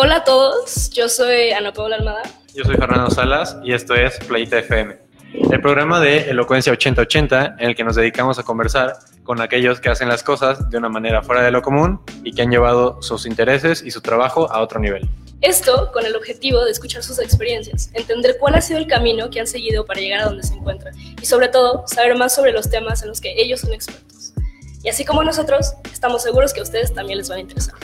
Hola a todos, yo soy Ana Paula Almada. Yo soy Fernando Salas y esto es Playita FM, el programa de Elocuencia 8080 en el que nos dedicamos a conversar con aquellos que hacen las cosas de una manera fuera de lo común y que han llevado sus intereses y su trabajo a otro nivel. Esto con el objetivo de escuchar sus experiencias, entender cuál ha sido el camino que han seguido para llegar a donde se encuentran y sobre todo saber más sobre los temas en los que ellos son expertos. Y así como nosotros, estamos seguros que a ustedes también les van a interesar.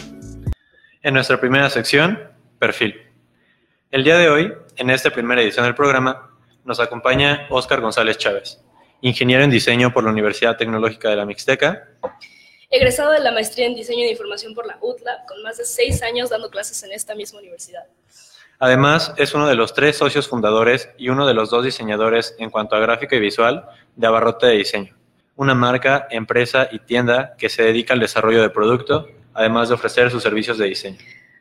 En nuestra primera sección, perfil. El día de hoy, en esta primera edición del programa, nos acompaña Óscar González Chávez, ingeniero en diseño por la Universidad Tecnológica de la Mixteca. Egresado de la maestría en diseño de información por la UTLA, con más de seis años dando clases en esta misma universidad. Además, es uno de los tres socios fundadores y uno de los dos diseñadores en cuanto a gráfica y visual de Abarrote de Diseño, una marca, empresa y tienda que se dedica al desarrollo de producto, además de ofrecer sus servicios de diseño.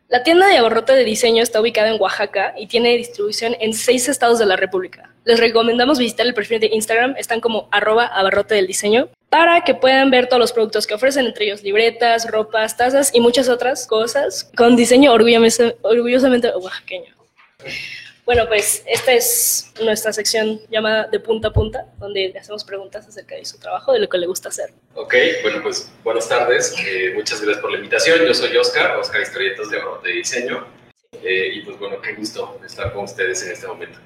La tienda de abarrote de diseño está ubicada en Oaxaca y tiene distribución en seis estados de la República. Les recomendamos visitar el perfil de Instagram, están como arroba abarrote del diseño, para que puedan ver todos los productos que ofrecen, entre ellos libretas, ropas, tazas y muchas otras cosas con diseño orgullosamente, orgullosamente oaxaqueño. Bueno, pues esta es nuestra sección llamada De Punta a Punta, donde le hacemos preguntas acerca de su trabajo, de lo que le gusta hacer. Ok, bueno, pues buenas tardes. Eh, muchas gracias por la invitación. Yo soy Oscar, Oscar Historietas de, de Diseño. Eh, y pues bueno, qué gusto estar con ustedes en este momento.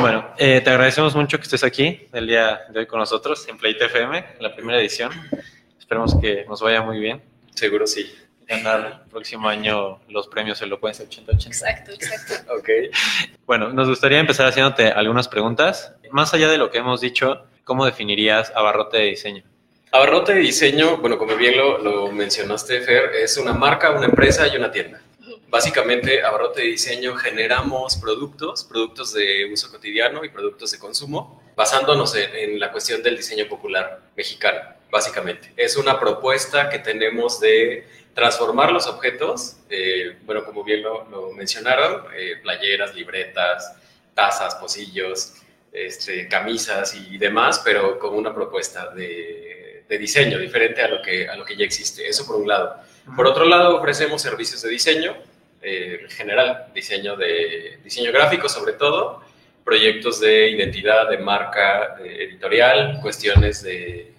Bueno, eh, te agradecemos mucho que estés aquí el día de hoy con nosotros en Play FM, en la primera edición. Esperemos que nos vaya muy bien. Seguro sí ganar el próximo año los premios Elocuencia 8080. Exacto, exacto. ok. Bueno, nos gustaría empezar haciéndote algunas preguntas. Más allá de lo que hemos dicho, ¿cómo definirías Abarrote de Diseño? Abarrote de Diseño, bueno, como bien lo, lo mencionaste, Fer, es una marca, una empresa y una tienda. Básicamente, Abarrote de Diseño generamos productos, productos de uso cotidiano y productos de consumo, basándonos en, en la cuestión del diseño popular mexicano, básicamente. Es una propuesta que tenemos de transformar los objetos, eh, bueno, como bien lo, mencionaron, eh, playeras, libretas, tazas, pocillos, este, camisas y demás, pero con una propuesta de, diseño diferente a lo, que, a lo que ya existe. Eso por un lado. Por otro lado, ofrecemos servicios de diseño, eh, en general, diseño, de, diseño gráfico sobre todo, proyectos de identidad, de marca, editorial, cuestiones de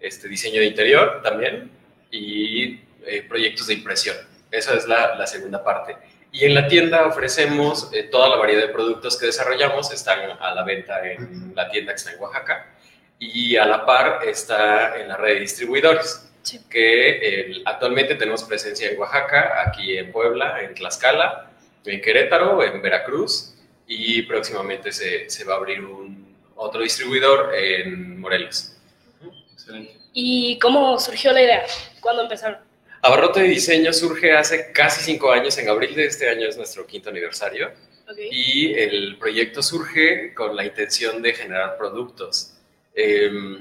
este, diseño de interior también, y eh, proyectos de impresión. Esa es la, la, segunda parte. Y en la tienda ofrecemos eh, toda la variedad de productos que desarrollamos, están a la venta en la tienda que está en Oaxaca y a la par está en la red de distribuidores, que actualmente tenemos presencia en Oaxaca, aquí en Puebla, en Tlaxcala, en Querétaro, en Veracruz y próximamente se, se va a abrir un, otro distribuidor en Morelos. Excelente. ¿Y cómo surgió la idea? ¿Cuándo empezaron? Abarrote de Diseño surge hace casi cinco años, en abril de este año es nuestro quinto aniversario, okay. y el proyecto surge con la intención de generar productos. Eh,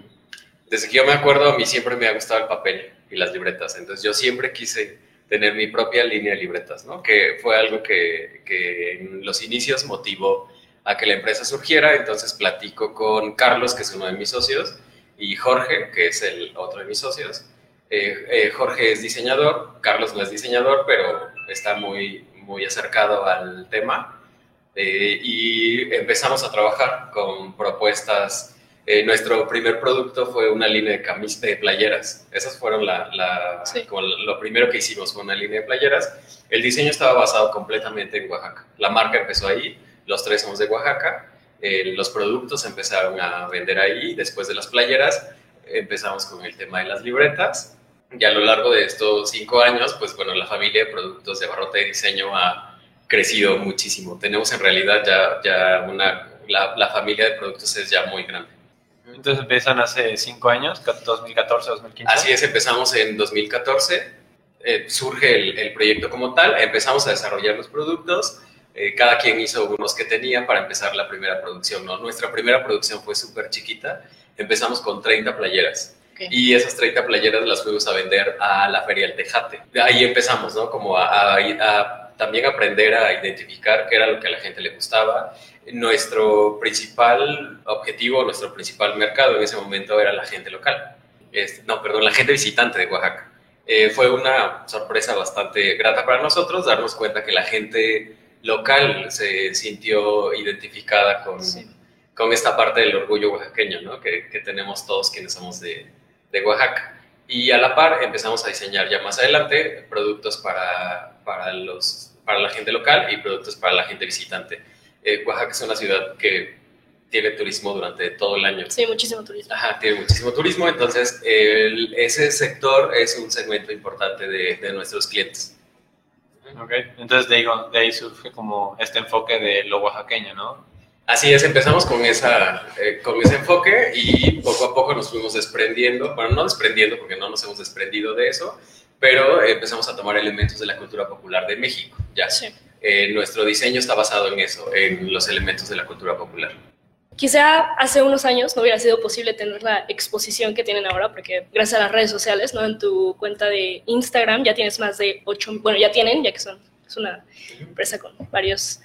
desde que yo me acuerdo, a mí siempre me ha gustado el papel y las libretas, entonces yo siempre quise tener mi propia línea de libretas, ¿no? que fue algo que, que en los inicios motivó a que la empresa surgiera, entonces platico con Carlos, que es uno de mis socios, y Jorge, que es el otro de mis socios, eh, eh, Jorge es diseñador, Carlos no es diseñador, pero está muy, muy acercado al tema. Eh, y empezamos a trabajar con propuestas. Eh, nuestro primer producto fue una línea de camisas de playeras. Esas fueron la, la sí. como lo primero que hicimos, fue una línea de playeras. El diseño estaba basado completamente en Oaxaca. La marca empezó ahí, los tres somos de Oaxaca. los productos empezaron a vender ahí. Después de las playeras, empezamos con el tema de las libretas y a lo largo de estos cinco años, pues bueno, la familia de productos de Barrote de Diseño ha crecido muchísimo. Tenemos en realidad ya, ya una, la, la familia de productos es ya muy grande. Entonces empiezan hace cinco años, 2014, 2015. Así es, empezamos en 2014, eh, surge el, el, proyecto como tal, empezamos a desarrollar los productos, eh, cada quien hizo unos que tenía para empezar la primera producción. ¿no? Nuestra primera producción fue súper chiquita, empezamos con 30 playeras y esas 30 playeras las fuimos a vender a la Feria del Tejate. Ahí empezamos, ¿no? Como a, a, a también aprender a identificar qué era lo que a la gente le gustaba. Nuestro principal objetivo, nuestro principal mercado en ese momento era la gente local. Este, no, perdón, la gente visitante de Oaxaca. eh, fue una sorpresa bastante grata para nosotros darnos cuenta que la gente local se sintió identificada con, con esta parte del orgullo oaxaqueño ¿no? que, que, tenemos todos quienes somos de, de, Oaxaca. Y a la par empezamos a diseñar ya más adelante productos para, para, los, para la gente local y productos para la gente visitante. Eh, Oaxaca es una ciudad que tiene turismo durante todo el año. Sí, muchísimo turismo. Ajá, tiene muchísimo turismo, entonces el, ese sector es un segmento importante de, de nuestros clientes. Ok, entonces de ahí, de ahí surge como este enfoque de lo oaxaqueño, ¿no? Así es, empezamos con, esa, eh, con ese enfoque y poco a poco nos fuimos desprendiendo, bueno, no desprendiendo porque no nos hemos desprendido de eso, pero empezamos a tomar elementos de la cultura popular de México, ya. Sí. Eh, nuestro diseño está basado en eso, en los elementos de la cultura popular. Quizá hace unos años no hubiera sido posible tener la exposición que tienen ahora, porque gracias a las redes sociales, ¿no? En tu cuenta de Instagram ya tienes más de 8, bueno, ya tienen, ya que son, es una empresa con varios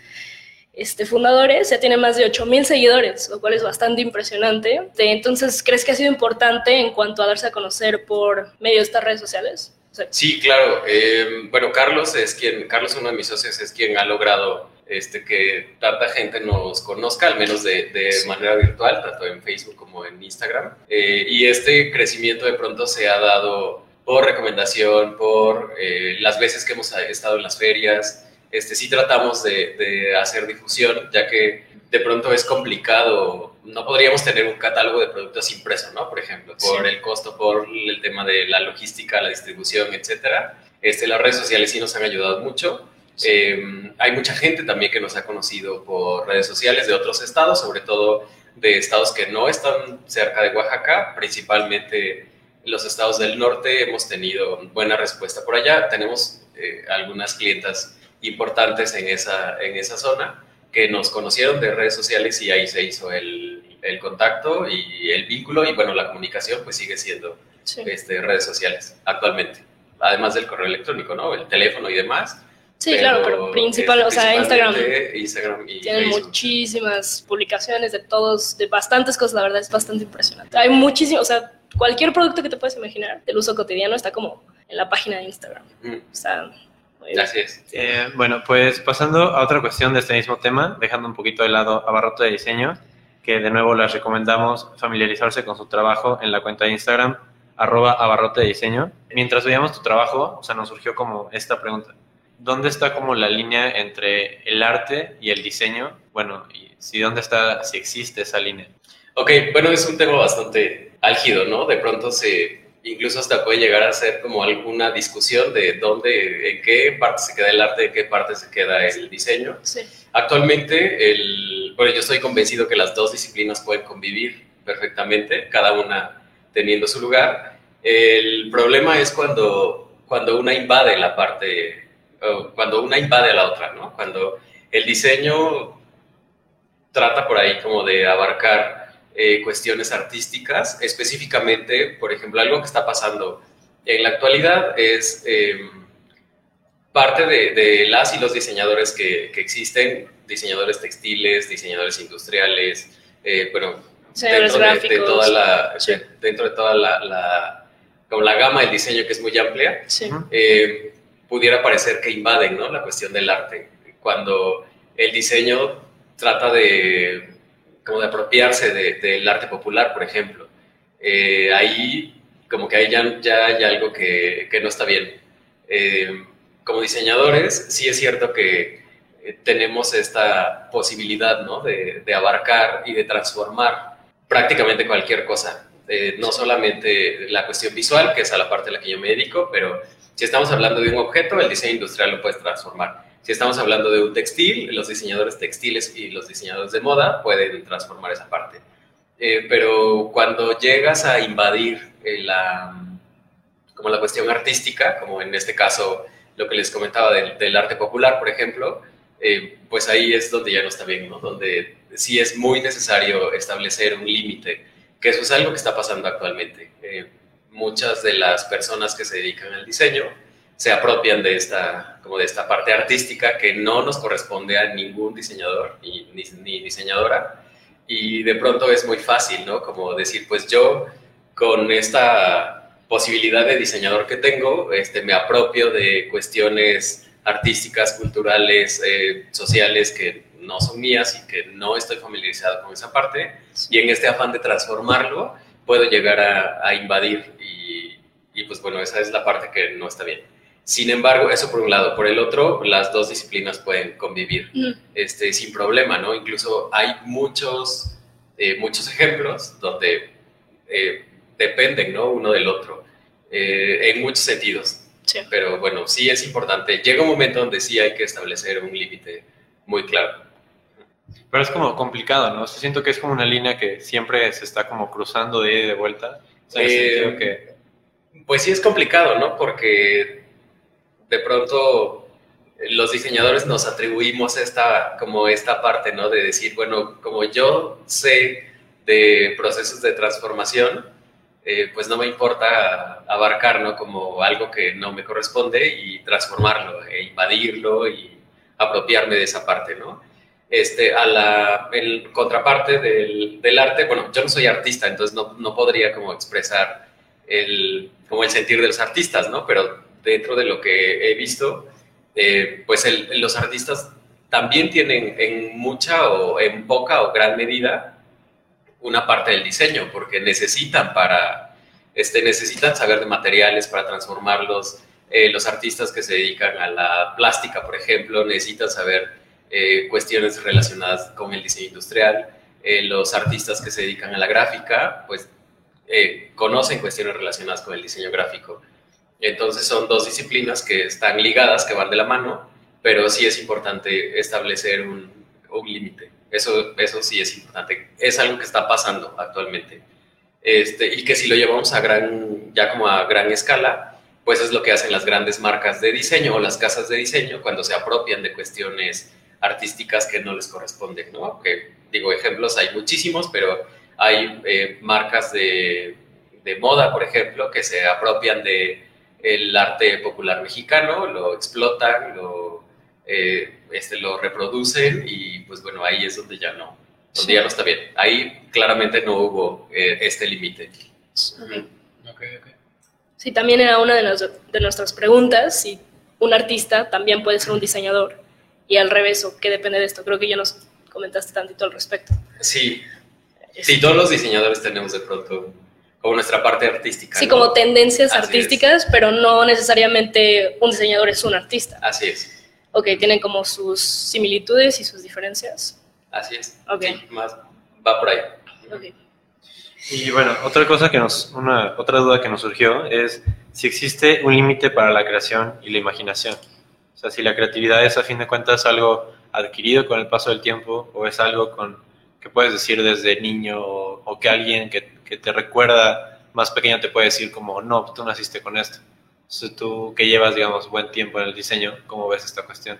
este, fundadores, ya tiene más de 8.000 seguidores, lo cual es bastante impresionante. Entonces, ¿crees que ha sido importante en cuanto a darse a conocer por medio de estas redes sociales? sí, claro. Eh, bueno, Carlos es quien, Carlos, uno de mis socios, es quien ha logrado este, que tanta gente nos conozca, al menos de, de manera virtual, tanto en Facebook como en Instagram. Eh, y este crecimiento de pronto se ha dado por recomendación, por eh, las veces que hemos estado en las ferias, este, sí tratamos de, hacer difusión, ya que de pronto es complicado, no podríamos tener un catálogo de productos impreso, ¿no? Por ejemplo, por el costo, por el tema de la logística, la distribución, etcétera. Este, las redes sociales sí nos han ayudado mucho. Em, hay mucha gente también que nos ha conocido por redes sociales de otros estados, sobre todo de estados que no están cerca de Oaxaca, principalmente los estados del norte. Hemos tenido buena respuesta por allá. Tenemos eh, algunas clientas importantes en esa, en esa zona que nos conocieron de redes sociales y ahí se hizo el, el contacto y el vínculo y bueno, la comunicación pues sigue siendo este, redes sociales actualmente, además del correo electrónico, ¿no? El teléfono y demás. Sí, claro, pero principal, o sea, Instagram. Instagram y Tienen muchísimas publicaciones de todos, de bastantes cosas, la verdad es bastante impresionante. Hay muchísimo, o sea, cualquier producto que te puedes imaginar del uso cotidiano está como en la página de Instagram. Mm. O sea, Así es. Eh, bueno, pues pasando a otra cuestión de este mismo tema, dejando un poquito de lado a Barrote de Diseño, que de nuevo les recomendamos familiarizarse con su trabajo en la cuenta de Instagram, arroba abarrote de diseño. Mientras veíamos tu trabajo, o sea, nos surgió como esta pregunta. ¿Dónde está como la línea entre el arte y el diseño? Bueno, y si dónde está, si existe esa línea. Ok, bueno, es un tema bastante álgido, ¿no? De pronto se, incluso hasta puede llegar a ser como alguna discusión de dónde, en qué parte se queda el arte, en qué parte se queda el diseño. Sí. Actualmente, el, bueno, yo estoy convencido que las dos disciplinas pueden convivir perfectamente, cada una teniendo su lugar. El problema es cuando, cuando una invade la parte, cuando una invade a la otra, ¿no? Cuando el diseño trata por ahí como de abarcar eh, cuestiones artísticas, específicamente, por ejemplo, algo que está pasando en la actualidad es em, parte de, las y los diseñadores que, existen, diseñadores textiles, diseñadores industriales, eh, bueno, dentro de, toda la, dentro de toda la, como la gama del diseño que es muy amplia, eh, pudiera parecer que invaden ¿no? la cuestión del arte, cuando el diseño trata de como de apropiarse del arte popular, por ejemplo. Eh, ahí como que ahí ya, ya hay algo que, que no está bien. Eh, como diseñadores, sí es cierto que eh, tenemos esta posibilidad ¿no? de, abarcar y de transformar prácticamente cualquier cosa. no solamente la cuestión visual, que es a la parte a la que yo me dedico, pero si estamos hablando de un objeto, el diseño industrial lo puedes transformar. Si estamos hablando de un textil, los diseñadores textiles y los diseñadores de moda pueden transformar esa parte. Eh, pero cuando llegas a invadir eh, la, como la cuestión artística, como en este caso lo que les comentaba del, arte popular, por ejemplo, eh, pues ahí es donde ya no está bien, ¿no? Donde sí es muy necesario establecer un límite, que eso es algo que está pasando actualmente. muchas de las personas que se dedican al diseño se apropian de esta, como de esta parte artística que no nos corresponde a ningún diseñador ni, ni, diseñadora. Y de pronto es muy fácil, ¿no? Como decir, pues yo con esta, posibilidad de diseñador que tengo, este, me apropio de cuestiones artísticas, culturales, eh, sociales que no son mías y que no estoy familiarizado con esa parte. Y en este afán de transformarlo, puedo llegar a, invadir y, y, pues bueno, esa es la parte que no está bien. Sin embargo, eso por un lado. Por el otro, las dos disciplinas pueden convivir mm. este, sin problema, ¿no? Incluso hay muchos, eh, muchos ejemplos donde eh, dependen, ¿no? Uno del otro, eh, en muchos sentidos. Pero bueno, sí es importante. Llega un momento donde sí hay que establecer un límite muy claro. Pero es como complicado, ¿no? siento que es como una línea que siempre se está como cruzando de ida y de vuelta. que... Pues sí es complicado, ¿no? Porque de pronto los diseñadores nos atribuimos esta, como esta parte, ¿no? De decir, bueno, como yo sé de procesos de transformación, eh, pues no me importa abarcar, ¿no? Como algo que no me corresponde y transformarlo, e invadirlo y apropiarme de esa parte, ¿no? Este, a la contraparte del, del, arte, bueno, yo no soy artista, entonces no, no podría como expresar el, como el sentir de los artistas, ¿no? Pero dentro de lo que he visto, eh, pues los artistas también tienen en mucha o en poca o gran medida una parte del diseño, porque necesitan para, este, necesitan saber de materiales para transformarlos. Eh, los artistas que se dedican a la plástica, por ejemplo, necesitan saber eh, cuestiones relacionadas con el diseño industrial. los artistas que se dedican a la gráfica, pues conocen cuestiones relacionadas con el diseño gráfico. Entonces son dos disciplinas que están ligadas, que van de la mano, pero sí es importante establecer un, un límite. Eso, eso sí es importante. Es algo que está pasando actualmente. Este, y que si lo llevamos a gran, ya como a gran escala, pues es lo que hacen las grandes marcas de diseño o las casas de diseño cuando se apropian de cuestiones artísticas que no les corresponden, ¿no? Que, digo, ejemplos hay muchísimos, pero hay eh, marcas de, de moda, por ejemplo, que se apropian de el arte popular mexicano, lo explotan, lo, eh, este, lo reproducen y pues bueno, ahí es donde ya no, donde ya no está bien. Ahí claramente no hubo eh, este límite. Sí, también era una de, de, nuestras preguntas, si un artista también puede ser un diseñador y al revés, o qué depende de esto. Creo que ya nos comentaste tantito al respecto. Sí, sí, todos los diseñadores tenemos de pronto como nuestra parte artística. Sí, como tendencias artísticas, pero no necesariamente un diseñador es un artista. Así es. Ok, tienen como sus similitudes y sus diferencias. Así es. Ok. más va por ahí. Okay. Y bueno, otra cosa que nos, una, otra duda que nos surgió es si existe un límite para la creación y la imaginación. O sea, si la creatividad es a fin de cuentas algo adquirido con el paso del tiempo o es algo con, que puedes decir desde niño o, o que alguien que que te recuerda más pequeño te puede decir como, no, tú naciste con esto. Entonces tú que llevas, digamos, buen tiempo en el diseño, ¿cómo ves esta cuestión?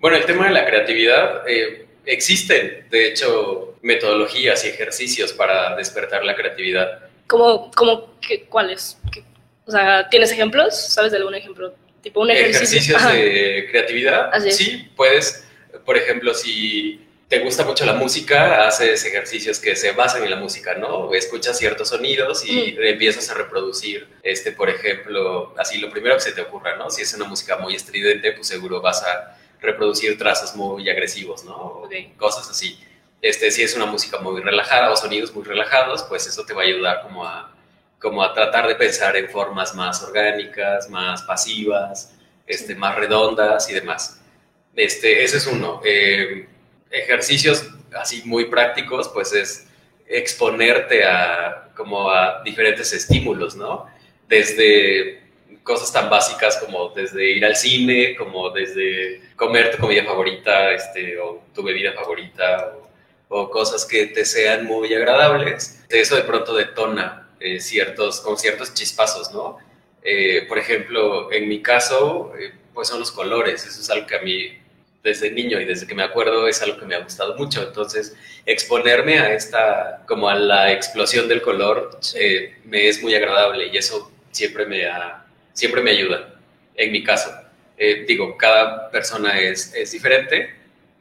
Bueno, el tema de la creatividad, eh, existen, de hecho, metodologías y ejercicios para despertar la creatividad. ¿Cómo, cómo cuáles? O sea, ¿tienes ejemplos? ¿Sabes de algún ejemplo? Tipo un ejercicio. ¿Ejercicios de creatividad? Sí, puedes, por ejemplo, si te gusta mucho la música, haces ejercicios que se basan en la música, ¿no? Escuchas ciertos sonidos y empiezas a reproducir, este, por ejemplo, así lo primero que se te ocurra, ¿no? Si es una música muy estridente, pues seguro vas a reproducir trazos muy agresivos, ¿no? Cosas así. Este, si es una música muy relajada o sonidos muy relajados, pues eso te va a ayudar como a, como a tratar de pensar en formas más orgánicas, más pasivas, este, más redondas y demás. Este, ese es uno. Eh, ejercicios así muy prácticos, pues es exponerte a como a diferentes estímulos, ¿no? Desde cosas tan básicas como desde ir al cine, como desde comer tu comida favorita, este, o tu bebida favorita, o, cosas que te sean muy agradables. Eso de pronto detona eh, ciertos, con ciertos chispazos, ¿no? Eh, por ejemplo, en mi caso, eh, pues son los colores, eso es algo que a mí desde niño y desde que me acuerdo es algo que me ha gustado mucho. Entonces, exponerme a esta, como a la explosión del color, eh, me es muy agradable y eso siempre me, siempre me ayuda, en mi caso. Eh, digo, cada persona es, es, diferente,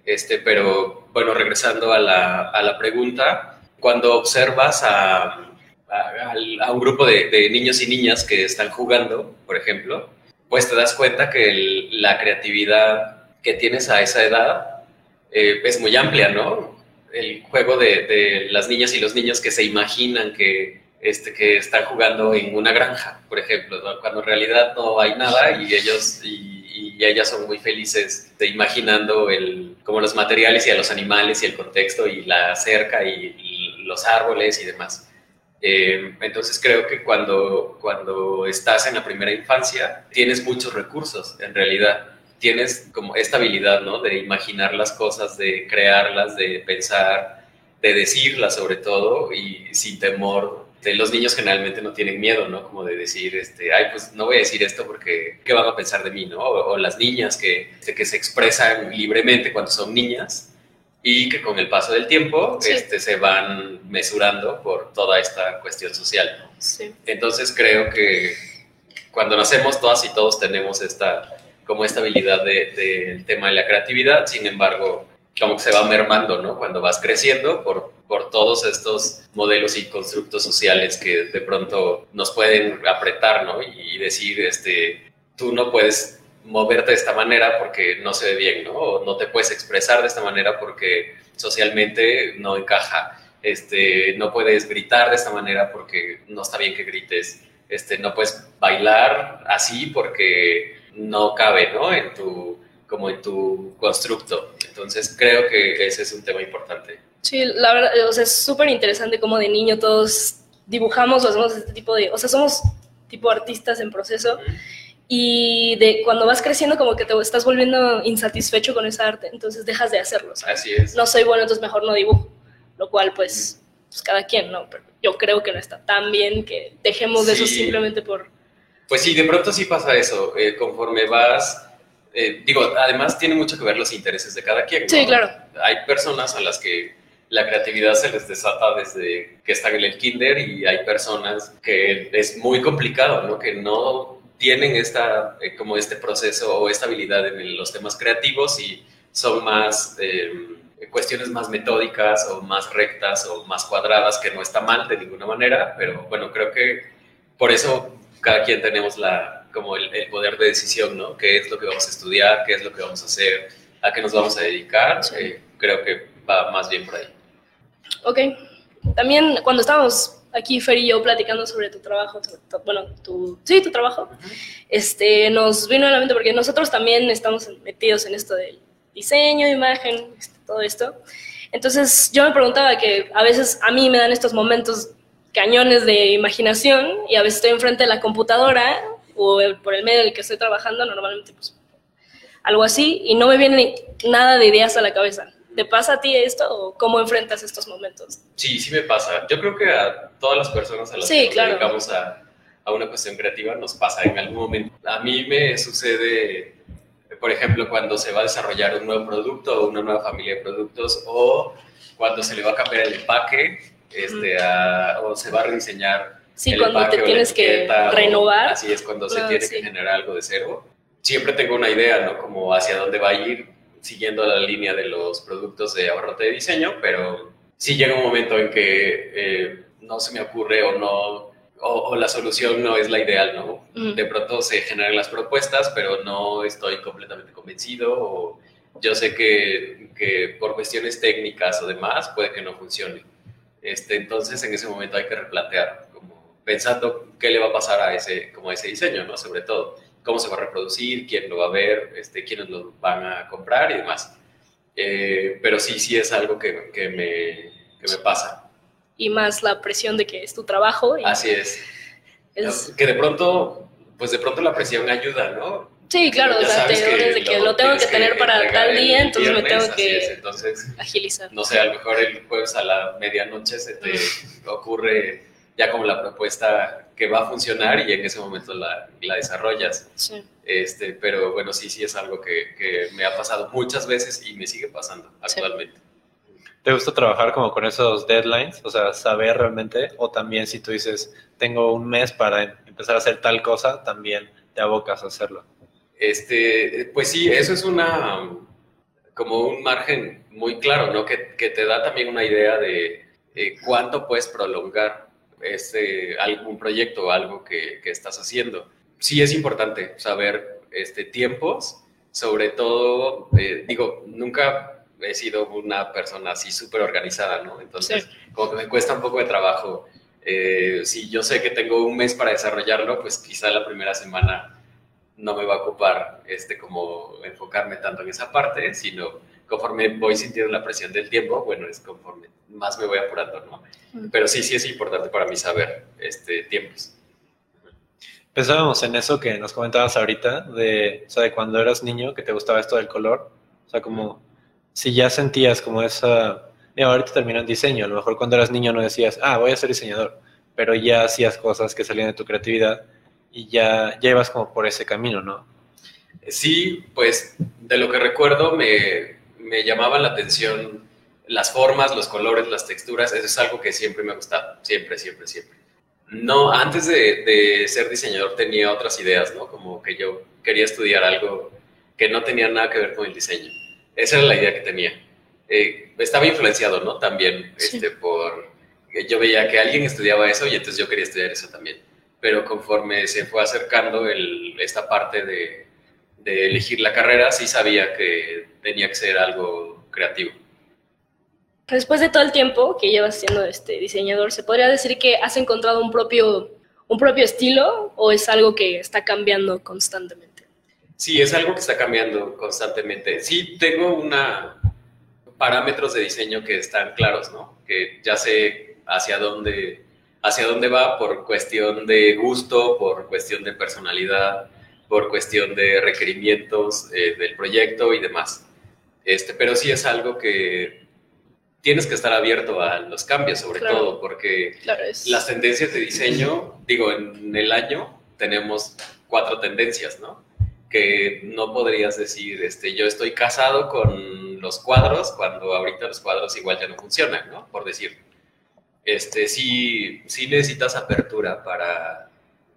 este, pero bueno, regresando a la, a la pregunta, cuando observas a, a, un grupo de, niños y niñas que están jugando, por ejemplo, pues te das cuenta que la creatividad que tienes a esa edad eh, es muy amplia, ¿no? El juego de, las niñas y los niños que se imaginan que, este, que están jugando en una granja, por ejemplo, cuando en realidad no hay nada y ellos y, ellas son muy felices de imaginando el, como los materiales y a los animales y el contexto y la cerca y los árboles y demás. Eh, entonces creo que cuando, cuando estás en la primera infancia tienes muchos recursos, en realidad. Tienes como esta habilidad, ¿no? De imaginar las cosas, de crearlas, de pensar, de decirlas sobre todo y sin temor. De los niños generalmente no tienen miedo, ¿no? Como de decir, este, ay, pues no voy a decir esto porque ¿qué van a pensar de mí, ¿no? O, las niñas que, que se expresan libremente cuando son niñas, y que con el paso del tiempo este, se van mesurando por toda esta cuestión social. Entonces creo que cuando nacemos todas y todos tenemos esta, como esta habilidad del de, tema de la creatividad, sin embargo, como que se va mermando, ¿no? Cuando vas creciendo por, por todos estos modelos y constructos sociales que de pronto nos pueden apretar, ¿no? Y decir, este, tú no puedes moverte de esta manera porque no se ve bien, ¿no? O no te puedes expresar de esta manera porque socialmente no encaja. Este, no puedes gritar de esta manera porque no está bien que grites. Este, no puedes bailar así porque no cabe, ¿no? En tu, como en tu constructo. Entonces creo que ese es un tema importante. Sí, la verdad, o sea, es súper interesante como de niño todos dibujamos o hacemos este tipo de, o sea, somos tipo artistas en proceso y de cuando vas creciendo como que te estás volviendo insatisfecho con esa arte, entonces dejas de hacerlo. Así es. No soy bueno, entonces mejor no dibujo, lo cual pues, pues, cada quien, ¿no? Pero yo creo que no está tan bien que dejemos de eso simplemente por... Pues sí, de pronto sí pasa eso, eh, conforme vas, eh, digo, además tiene mucho que ver los intereses de cada quien. ¿no? Sí, claro. Hay personas a las que la creatividad se les desata desde que están en el kinder y hay personas que es muy complicado, ¿no? Que no tienen esta, eh, como este proceso o esta habilidad en los temas creativos y son más cuestiones más metódicas o más rectas o más cuadradas, que no está mal de ninguna manera, pero bueno, creo que por eso cada quien tenemos la, como el, poder de decisión, ¿no? ¿Qué es lo que vamos a estudiar? ¿Qué es lo que vamos a hacer? ¿A qué nos vamos a dedicar? Eh, creo que va más bien por ahí. Ok. También cuando estábamos aquí Fer y yo platicando sobre tu trabajo, bueno, tu, sí, tu trabajo, este, nos vino a la mente porque nosotros también estamos metidos en esto del diseño, imagen, este, todo esto. Entonces yo me preguntaba que a veces a mí me dan estos momentos cañones de imaginación y a veces estoy enfrente de la computadora o por el medio en el que estoy trabajando, normalmente pues algo así, y no me viene nada de ideas a la cabeza. ¿Te pasa a ti esto o cómo enfrentas estos momentos? Sí, sí me pasa. Yo creo que a todas las personas a las que nos dedicamos a, a, una cuestión creativa nos pasa en algún momento. A mí me sucede, por ejemplo, cuando se va a desarrollar un nuevo producto o una nueva familia de productos o cuando se le va a cambiar el empaque este, o se va a rediseñar. Sí, cuando te tienes que renovar. así es, cuando se ah, tiene que generar algo de cero. Siempre tengo una idea, ¿no? Como hacia dónde va a ir siguiendo la línea de los productos de abarrote de diseño, pero sí llega un momento en que eh, no se me ocurre o no, o, la solución no es la ideal, ¿no? De pronto se generan las propuestas, pero no estoy completamente convencido o yo sé que, que por cuestiones técnicas o demás puede que no funcione. Este, entonces en ese momento hay que replantear, como pensando qué le va a pasar a ese, como a ese diseño, ¿no? Sobre todo cómo se va a reproducir, quién lo va a ver, este, quiénes lo van a comprar y demás. Eh, pero sí, sí es algo que, que, me, que, me, pasa. Y más la presión de que es tu trabajo. Así es. Que de pronto, pues de pronto la presión ayuda, ¿no? Sí, claro, o sea, que, que lo tengo que tener para tal día, entonces me tengo que entonces, agilizar. No sé, a lo mejor el jueves a la medianoche se te ocurre ya como la propuesta que va a funcionar y en ese momento la, la desarrollas. Sí. Este, pero bueno, sí, sí es algo que, que, me ha pasado muchas veces y me sigue pasando actualmente. ¿Te gusta trabajar como con esos deadlines? O sea, saber realmente, o también si tú dices, tengo un mes para empezar a hacer tal cosa, también te abocas a hacerlo. Este, pues sí, eso es una, como un margen muy claro, ¿no? Que, que te da también una idea de cuánto puedes prolongar este, algún proyecto o algo que, que, estás haciendo. Sí es importante saber este, tiempos, sobre todo, eh, digo, nunca he sido una persona así súper organizada, ¿no? Entonces, como que me cuesta un poco de trabajo. Eh, si yo sé que tengo un mes para desarrollarlo, pues quizá la primera semana no me va a ocupar este, como enfocarme tanto en esa parte, sino conforme voy sintiendo la presión del tiempo, bueno, es conforme más me voy apurando, ¿no? Pero sí, sí es importante para mí saber este, tiempos. Pensábamos en eso que nos comentabas ahorita, de, o sea, de cuando eras niño, que te gustaba esto del color, o sea, como si ya sentías como esa, mira, ahorita terminó en diseño, a lo mejor cuando eras niño no decías, ah, voy a ser diseñador, pero ya hacías cosas que salían de tu creatividad y ya, ya ibas como por ese camino, ¿no? Sí, pues de lo que recuerdo me, me llamaban la atención las formas, los colores, las texturas, eso es algo que siempre me ha gustado, siempre, siempre, siempre. No, antes de, de, ser diseñador tenía otras ideas, ¿no? Como que yo quería estudiar algo que no tenía nada que ver con el diseño. Esa era la idea que tenía. Eh, estaba influenciado, ¿no? También este, por... Yo veía que alguien estudiaba eso y entonces yo quería estudiar eso también. Pero conforme se fue acercando el, esta parte de, de elegir la carrera, sí sabía que tenía que ser algo creativo. Después de todo el tiempo que llevas siendo este diseñador, ¿se podría decir que has encontrado un propio, un propio estilo o es algo que está cambiando constantemente? Sí, es algo que está cambiando constantemente. Sí, tengo una parámetros de diseño que están claros, ¿no? Que ya sé hacia dónde, hacia dónde va por cuestión de gusto, por cuestión de personalidad, por cuestión de requerimientos eh, del proyecto y demás. Este, pero sí es algo que tienes que estar abierto a los cambios, sobre todo, porque las tendencias de diseño, digo, en el año tenemos cuatro tendencias, ¿no? Que no podrías decir, este, yo estoy casado con los cuadros cuando ahorita los cuadros igual ya no funcionan, ¿no? Por decir, este, sí, sí necesitas apertura para,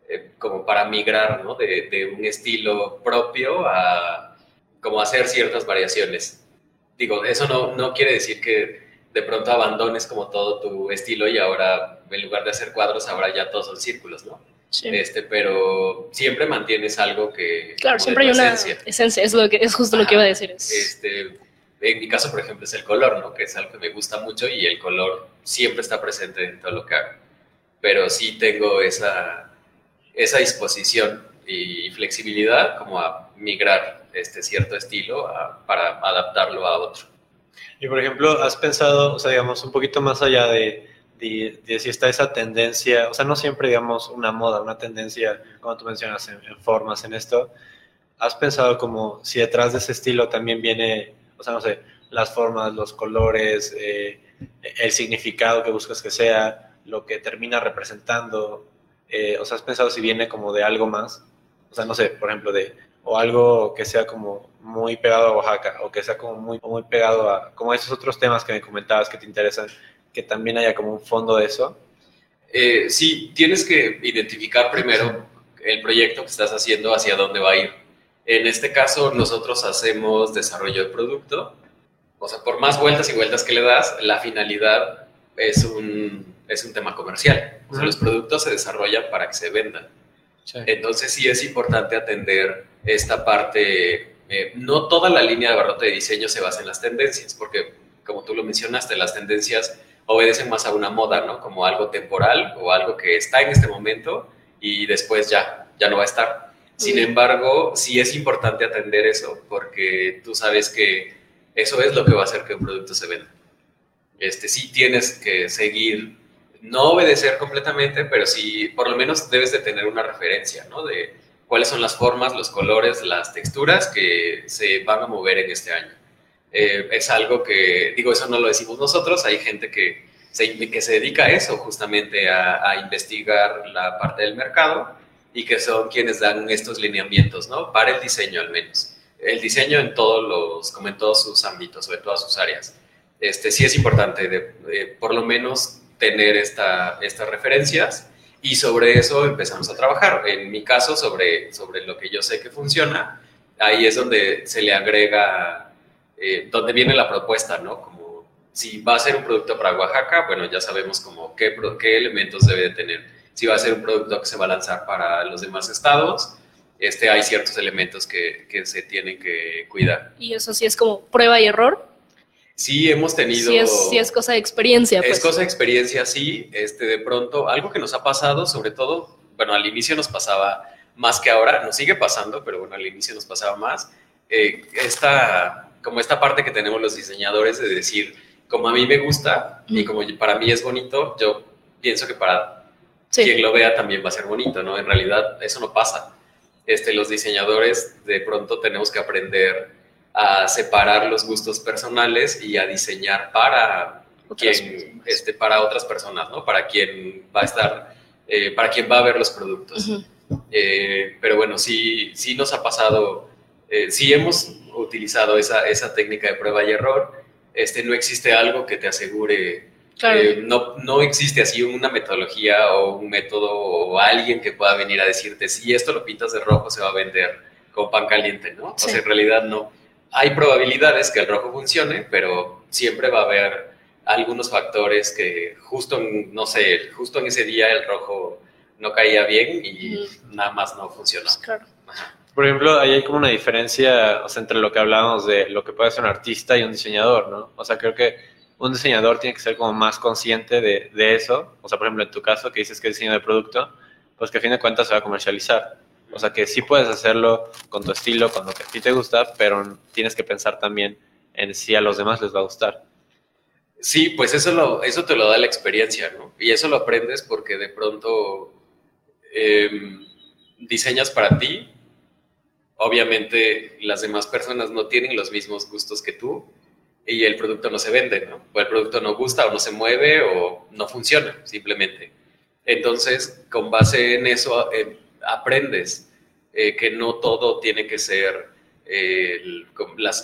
eh, como para migrar, ¿no? De, de un estilo propio a como hacer ciertas variaciones. Digo, eso no, no quiere decir que de pronto abandones como todo tu estilo y ahora en lugar de hacer cuadros ahora ya todos son círculos, ¿no? Sí. Este, pero siempre mantienes algo que claro siempre hay una esencia. es lo que es justo lo que iba a decir este en mi caso por ejemplo es el color no que es algo que me gusta mucho y el color siempre está presente en todo lo que hago. Pero sí tengo esa esa disposición y flexibilidad como a migrar este cierto estilo para adaptarlo a otro. Y por ejemplo, ¿has pensado, o sea, digamos, un poquito más allá de, de, si está esa tendencia, o sea, no siempre, digamos, una moda, una tendencia, como tú mencionas, en, formas, en esto, ¿has pensado como si detrás de ese estilo también viene, o sea, no sé, las formas, los colores, eh, el significado que buscas que sea, lo que termina representando? Eh, o sea, ¿has pensado si viene como de algo más? O sea, no sé, por ejemplo, de o algo que sea como muy pegado a Oaxaca o que sea como muy, muy pegado a como esos otros temas que me comentabas que te interesan, que también haya como un fondo de eso? Eh, sí, tienes que identificar primero el proyecto que estás haciendo, hacia dónde va a ir. En este caso, nosotros hacemos desarrollo de producto. O sea, por más vueltas y vueltas que le das, la finalidad es un, es un tema comercial. O sea, los productos se desarrollan para que se vendan. Entonces sí es importante atender esta parte. Eh, no toda la línea de barrote de diseño se basa en las tendencias, porque como tú lo mencionaste, las tendencias obedecen más a una moda, ¿no? Como algo temporal o algo que está en este momento y después ya, ya no va a estar. Sin embargo, sí es importante atender eso porque tú sabes que eso es lo que va a hacer que un producto se venda. Este, sí tienes que seguir no obedecer completamente, pero sí, por lo menos debes de tener una referencia, ¿no? De cuáles son las formas, los colores, las texturas que se van a mover en este año. Eh, es algo que, digo, eso no lo decimos nosotros, hay gente que se, que se dedica a eso, justamente a, investigar la parte del mercado y que son quienes dan estos lineamientos, ¿no? Para el diseño al menos. El diseño en todos los, como en todos sus ámbitos o en todas sus áreas. Este, sí es importante, de, por lo menos tener esta, estas referencias y sobre eso empezamos a trabajar. En mi caso, sobre, sobre lo que yo sé que funciona, ahí es donde se le agrega, eh, donde viene la propuesta, ¿no? Como Si va a ser un producto para Oaxaca, bueno, ya sabemos como qué, qué elementos debe de tener. Si va a ser un producto que se va a lanzar para los demás estados, este, hay ciertos elementos que, que se tienen que cuidar. Y eso sí es como prueba y error. Sí, hemos tenido... Sí es, sí es cosa de experiencia. Pues. Es cosa de experiencia, sí. Este, de pronto, algo que nos ha pasado, sobre todo, bueno, al inicio nos pasaba más que ahora, nos sigue pasando, pero bueno, al inicio nos pasaba más. Eh, esta, como esta parte que tenemos los diseñadores de decir, como a mí me gusta y como para mí es bonito, yo pienso que para quien lo vea también va a ser bonito, ¿no? En realidad eso no pasa. Este, los diseñadores de pronto tenemos que aprender a separar los gustos personales y a diseñar para quien, este, para otras personas, ¿no? Para quien va a estar, eh, para quien va a ver los productos. Eh, pero bueno, sí, sí nos ha pasado, eh, sí hemos utilizado esa, esa técnica de prueba y error. Este, no existe algo que te asegure no, no existe así una metodología o un método o alguien que pueda venir a decirte si esto lo pintas de rojo se va a vender con pan caliente, ¿no? O sea, en realidad no hay probabilidades que el rojo funcione, pero siempre va a haber algunos factores que justo, no sé, justo en ese día el rojo no caía bien y nada más no funcionó. Claro. Por ejemplo, ahí hay como una diferencia entre lo que hablábamos de lo que puede ser un artista y un diseñador, ¿no? O sea, creo que un diseñador tiene que ser como más consciente de, de eso. O sea, por ejemplo, en tu caso, que dices que es diseño de producto, pues que a fin de cuentas se va a comercializar. O sea, que sí puedes hacerlo con tu estilo, con lo que a ti te gusta, pero tienes que pensar también en si a los demás les va a gustar. Sí, pues eso, lo, eso te lo da la experiencia, ¿no? Y eso lo aprendes porque de pronto em, diseñas para ti. Obviamente las demás personas no tienen los mismos gustos que tú y el producto no se vende. O el producto no gusta o no se mueve o no funciona, simplemente. Entonces, con base en eso, aprendes eh, que no todo tiene que ser, eh,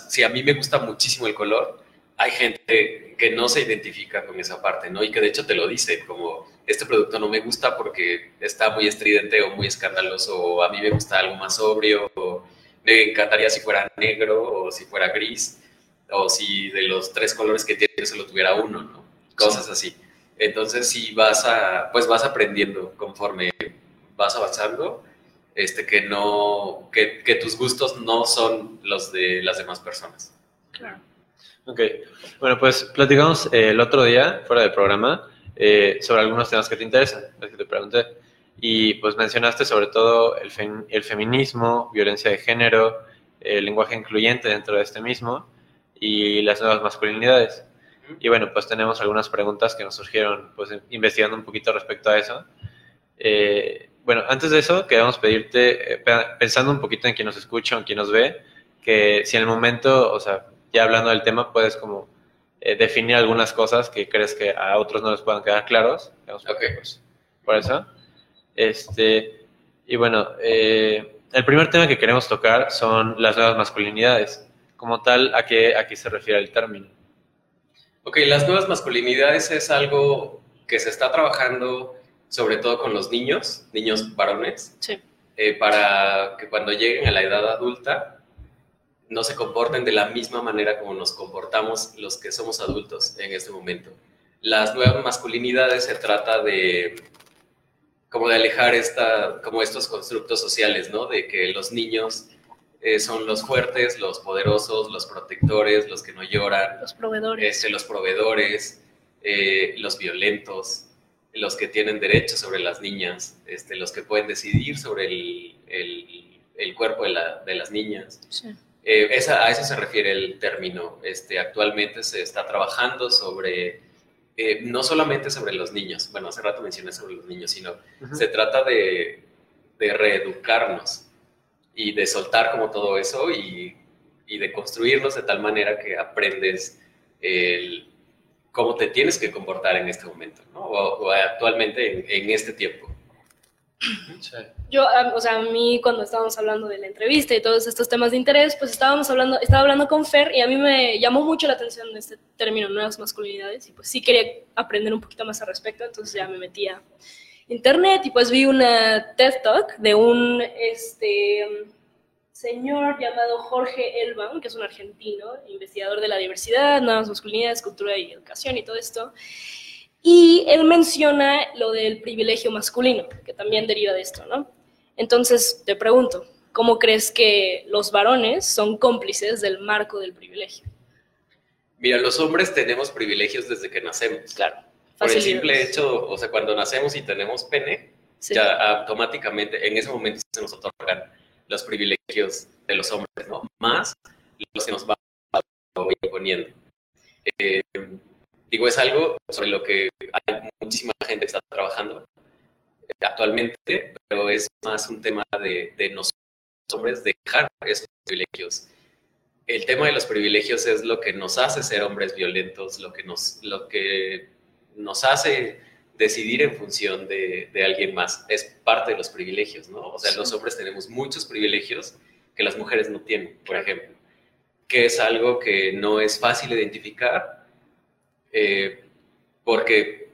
si a mí me gusta muchísimo el color, hay gente que no se identifica con esa parte, ¿no? Y que de hecho te lo dice, como este producto no me gusta porque está muy estridente o muy escandaloso, o a mí me gusta algo más sobrio, o me encantaría si fuera negro o si fuera gris, o si de los tres colores que tiene solo tuviera uno, ¿no? Cosas así. Entonces sí vas a, pues vas aprendiendo conforme vas avanzando, este, que, no, que, que, tus gustos no son los de las demás personas. Claro. Ok, bueno, pues platicamos eh, el otro día, fuera del programa, eh, sobre algunos temas que te interesan, los que te pregunté. Y pues mencionaste sobre todo el, el feminismo, violencia de género, el lenguaje incluyente dentro de este mismo y las nuevas masculinidades. Y bueno, pues tenemos algunas preguntas que nos surgieron pues investigando un poquito respecto a eso. Eh, bueno, antes de eso, queremos pedirte, eh, pensando un poquito en quien nos escucha o en quien nos ve, que si en el momento, o sea, ya hablando del tema, puedes como eh, definir algunas cosas que crees que a otros no les puedan quedar claros. Ok. Pues, por eso. Este, y bueno, eh, el primer tema que queremos tocar son las nuevas masculinidades. Como tal, ¿a qué, a qué se refiere el término? Ok, las nuevas masculinidades es algo que se está trabajando sobre todo con los niños, niños varones, eh, para que cuando lleguen a la edad adulta no se comporten de la misma manera como nos comportamos los que somos adultos en este momento. Las nuevas masculinidades se trata de como de alejar esta, como estos constructos sociales, ¿no? De que los niños eh, son los fuertes, los poderosos, los protectores, los que no lloran. Los proveedores. Este, los proveedores, eh, los violentos, los que tienen derechos sobre las niñas, este, los que pueden decidir sobre el, el, cuerpo de, la, de, las niñas. Eh, esa, a eso se refiere el término. Este, actualmente se está trabajando sobre, eh, no solamente sobre los niños, bueno, hace rato mencioné sobre los niños, sino se trata de, de, reeducarnos y de soltar como todo eso y, y de construirnos de tal manera que aprendes el cómo te tienes que comportar en este momento, ¿no? o, actualmente en, este tiempo. Yo, o sea, a mí cuando estábamos hablando de la entrevista y todos estos temas de interés, pues estábamos hablando, estaba hablando con Fer y a mí me llamó mucho la atención este término nuevas masculinidades y pues sí quería aprender un poquito más al respecto, entonces ya me metí a internet y pues vi una TED Talk de un, este, señor llamado Jorge Elban, que es un argentino, investigador de la diversidad, nuevas masculinidades, cultura y educación y todo esto. Y él menciona lo del privilegio masculino, que también deriva de esto, ¿no? Entonces, te pregunto, ¿cómo crees que los varones son cómplices del marco del privilegio? Mira, los hombres tenemos privilegios desde que nacemos. Claro. Por el simple hecho, o sea, cuando nacemos y tenemos pene, ya automáticamente en ese momento se nos otorgan los privilegios de los hombres, ¿no? Más los que nos va imponiendo. Eh, digo, es algo sobre lo que hay muchísima gente que está trabajando actualmente, pero es más un tema de, de nosotros hombres dejar esos privilegios. El tema de los privilegios es lo que nos hace ser hombres violentos, lo que nos, lo que nos hace decidir en función de, de, alguien más. Es parte de los privilegios, ¿no? O sea, los hombres tenemos muchos privilegios que las mujeres no tienen, por ejemplo, que es algo que no es fácil identificar eh, porque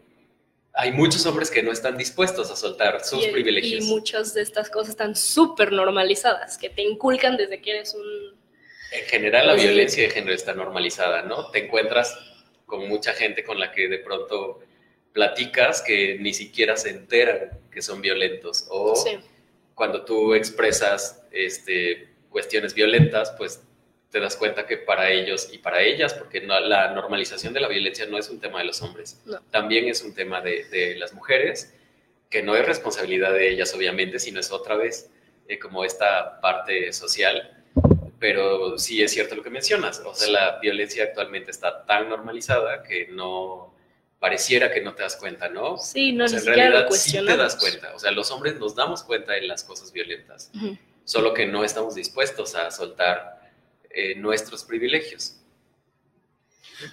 hay muchos hombres que no están dispuestos a soltar sus privilegios. Y muchas de estas cosas están súper normalizadas, que te inculcan desde que eres un... En general la violencia de género está normalizada, ¿no? Te encuentras con mucha gente con la que de pronto platicas que ni siquiera se enteran que son violentos. O cuando tú expresas este, cuestiones violentas, pues te das cuenta que para ellos y para ellas, porque la normalización de la violencia no es un tema de los hombres, también es un tema de, las mujeres, que no es responsabilidad de ellas obviamente, sino es otra vez eh, como esta parte social, pero sí es cierto lo que mencionas, o sea, la violencia actualmente está tan normalizada que no, pareciera que no te das cuenta, ¿no? Sí, no, o sea, en realidad sí te das cuenta. O sea, los hombres nos damos cuenta de las cosas violentas, solo que no estamos dispuestos a soltar eh, nuestros privilegios.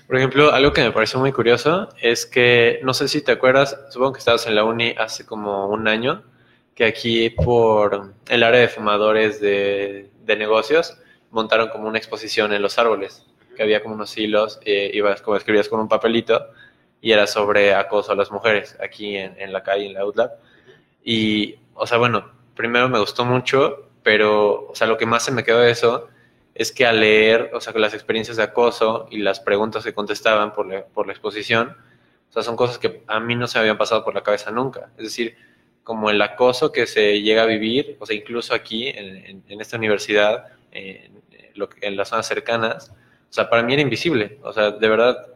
Por ejemplo, algo que me pareció muy curioso es que, no sé si te acuerdas, supongo que estabas en la uni hace como un año, que aquí por el área de fumadores de, de negocios montaron como una exposición en los árboles, que había como unos hilos, eh, ibas como escribías con un papelito y era sobre acoso a las mujeres aquí en, en la calle, en la UTLAB. Y, o sea, bueno, primero me gustó mucho, pero, o sea, lo que más se me quedó de eso es que al leer, o sea, que las experiencias de acoso y las preguntas que contestaban por la, por la exposición, o sea, son cosas que a mí no se me habían pasado por la cabeza nunca. Es decir, como el acoso que se llega a vivir, o sea, incluso aquí en, en, esta universidad, en, en las zonas cercanas, o sea, para mí era invisible. O sea, de verdad,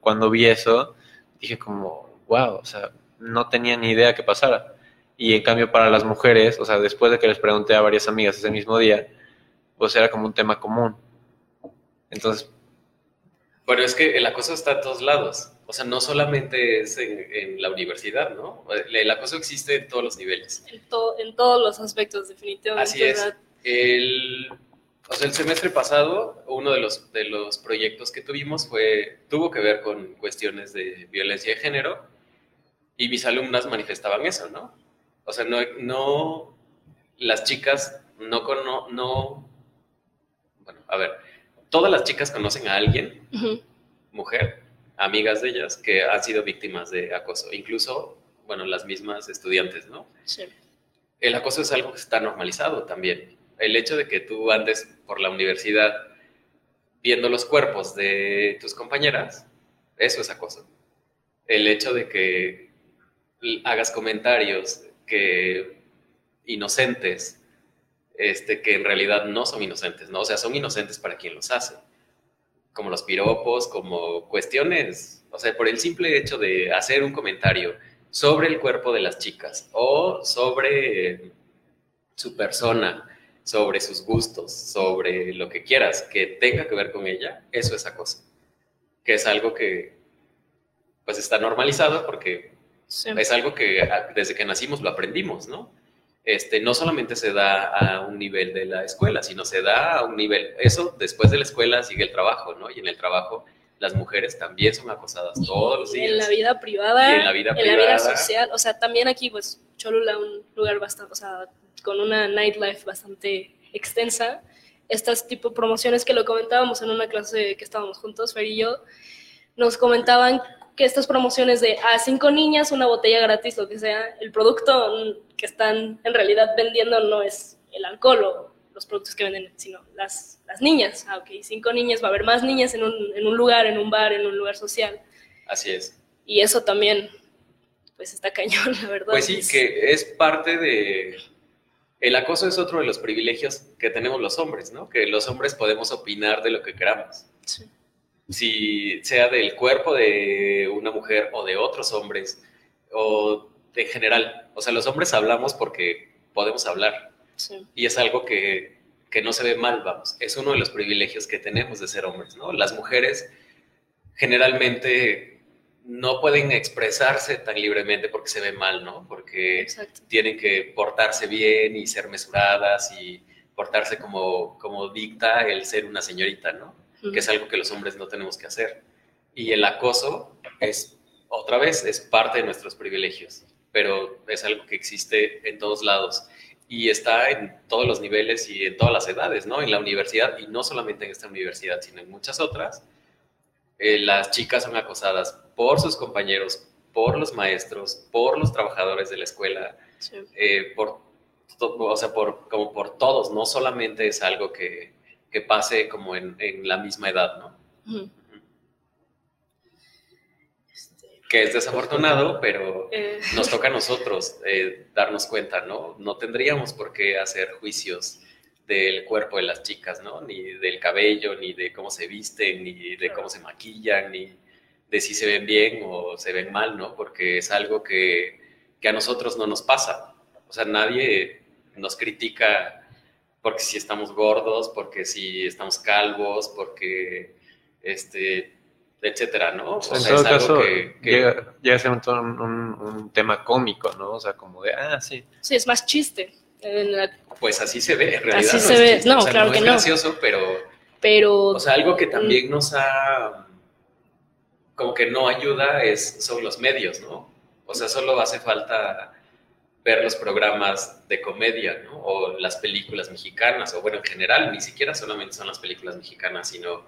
cuando vi eso, dije como, wow, o sea, no tenía ni idea que pasara. Y en cambio para las mujeres, o sea, después de que les pregunté a varias amigas ese mismo día, pues era como un tema común. Entonces... Bueno, es que el acoso está a todos lados. O sea, no solamente es en, la universidad, ¿no? El acoso existe en todos los niveles. En, en todos los aspectos, definitivamente. Así es. El, o sea, el semestre pasado, uno de los, de los proyectos que tuvimos fue, tuvo que ver con cuestiones de violencia de género y mis alumnas manifestaban eso, ¿no? O sea, no, no las chicas no, no, no, bueno, a ver, todas las chicas conocen a alguien, mujer, amigas de ellas, que han sido víctimas de acoso, incluso, bueno, las mismas estudiantes, ¿no? Sí. El acoso es algo que está normalizado también el hecho de que tú andes por la universidad viendo los cuerpos de tus compañeras, eso es acoso. El hecho de que hagas comentarios que inocentes, este, que en realidad no son inocentes, ¿no? O sea, son inocentes para quien los hace. Como los piropos, como cuestiones, o sea, por el simple hecho de hacer un comentario sobre el cuerpo de las chicas o sobre su persona sobre sus gustos, sobre lo que quieras que tenga que ver con ella, eso es acoso. Que es algo que pues está normalizado porque es algo que ah, desde que nacimos lo aprendimos, ¿no? Este, no solamente se da a un nivel de la escuela, sino se da a un nivel, eso después de la escuela sigue el trabajo, ¿no? Y en el trabajo las mujeres también son acosadas todos los días. En la vida privada, en la vida, en la vida social, o sea, también aquí pues Cholula, un lugar bastante, o sea, con una nightlife bastante extensa. Estas tipo promociones que lo comentábamos en una clase que estábamos juntos, Fer y yo, nos comentaban que estas promociones de a cinco niñas, una botella gratis, lo que sea, el producto que están en realidad vendiendo no es el alcohol o los productos que venden, sino las, las niñas. Ah, ok, cinco niñas, va a haber más niñas en un, en un lugar, en un bar, en un lugar social. Así es. Y eso también, pues está cañón, la verdad. Pues sí, que es parte de... El acoso es otro de los privilegios que tenemos los hombres, ¿no? Que los hombres podemos opinar de lo que queramos. Sí. Si sea del cuerpo de una mujer o de otros hombres, o en general. O sea, los hombres hablamos porque podemos hablar. Sí. Y es algo que, que no se ve mal, vamos. Es uno de los privilegios que tenemos de ser hombres, ¿no? Las mujeres generalmente no pueden expresarse tan libremente porque se ve mal, ¿no? Porque Exacto. tienen que portarse bien y ser mesuradas y portarse como, como dicta el ser una señorita, ¿no? Que es algo que los hombres no tenemos que hacer. Y el acoso es, otra vez, es parte de nuestros privilegios, pero es algo que existe en todos lados y está en todos los niveles y en todas las edades, ¿no? En la universidad, y no solamente en esta universidad, sino en muchas otras, eh, las chicas son acosadas por sus compañeros, por los maestros, por los trabajadores de la escuela, Sí. eh, por, o sea, por, como por todos, no solamente es algo que, que pase como en, en la misma edad, ¿no? Este, Que es desafortunado, pero eh, nos toca a nosotros eh, darnos cuenta, ¿no? No tendríamos por qué hacer juicios del cuerpo de las chicas, ¿no? Ni del cabello, ni de cómo se visten, ni de cómo se maquillan, ni de si se ven bien o se ven mal, ¿no? Porque es algo que, que a nosotros no nos pasa. O sea, nadie nos critica porque si estamos gordos, porque si estamos calvos, porque, este, etcétera, ¿no? O en sea, todo es algo caso, que- que- llega, llega a ser un, un- un tema cómico, ¿no? O sea, como de, ah, sí. sí, es más chiste. En la- Pues así se ve, en realidad. Así no se ve. chiste, No, o sea, claro no que es no. gracioso, pero, pero o sea, algo que también nos ha, como que no ayuda es, son los medios, ¿no? O sea, solo hace falta ver los programas de comedia, ¿no? O las películas mexicanas, o bueno, en general, ni siquiera solamente son las películas mexicanas, sino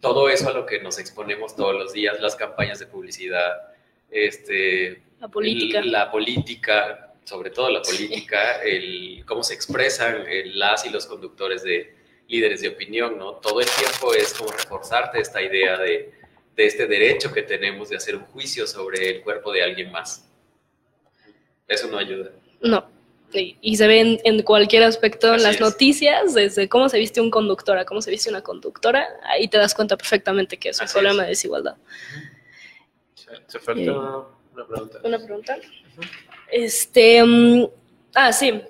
todo eso a lo que nos exponemos todos los días, las campañas de publicidad, este, la política. la política, sobre todo la política, el cómo se expresan el- las y los conductores de líderes de opinión, ¿no? Todo el tiempo es como reforzarte esta idea de, de este derecho que tenemos de hacer un juicio sobre el cuerpo de alguien más. Eso no ayuda. No. Y, y se ve en, en cualquier aspecto en Así las es. noticias, desde cómo se viste un conductor a cómo se viste una conductora, ahí te das cuenta perfectamente que es un Así problema es. de desigualdad. Se falta Eh, una pregunta. ¿Una pregunta? Este, mm, ah, sí.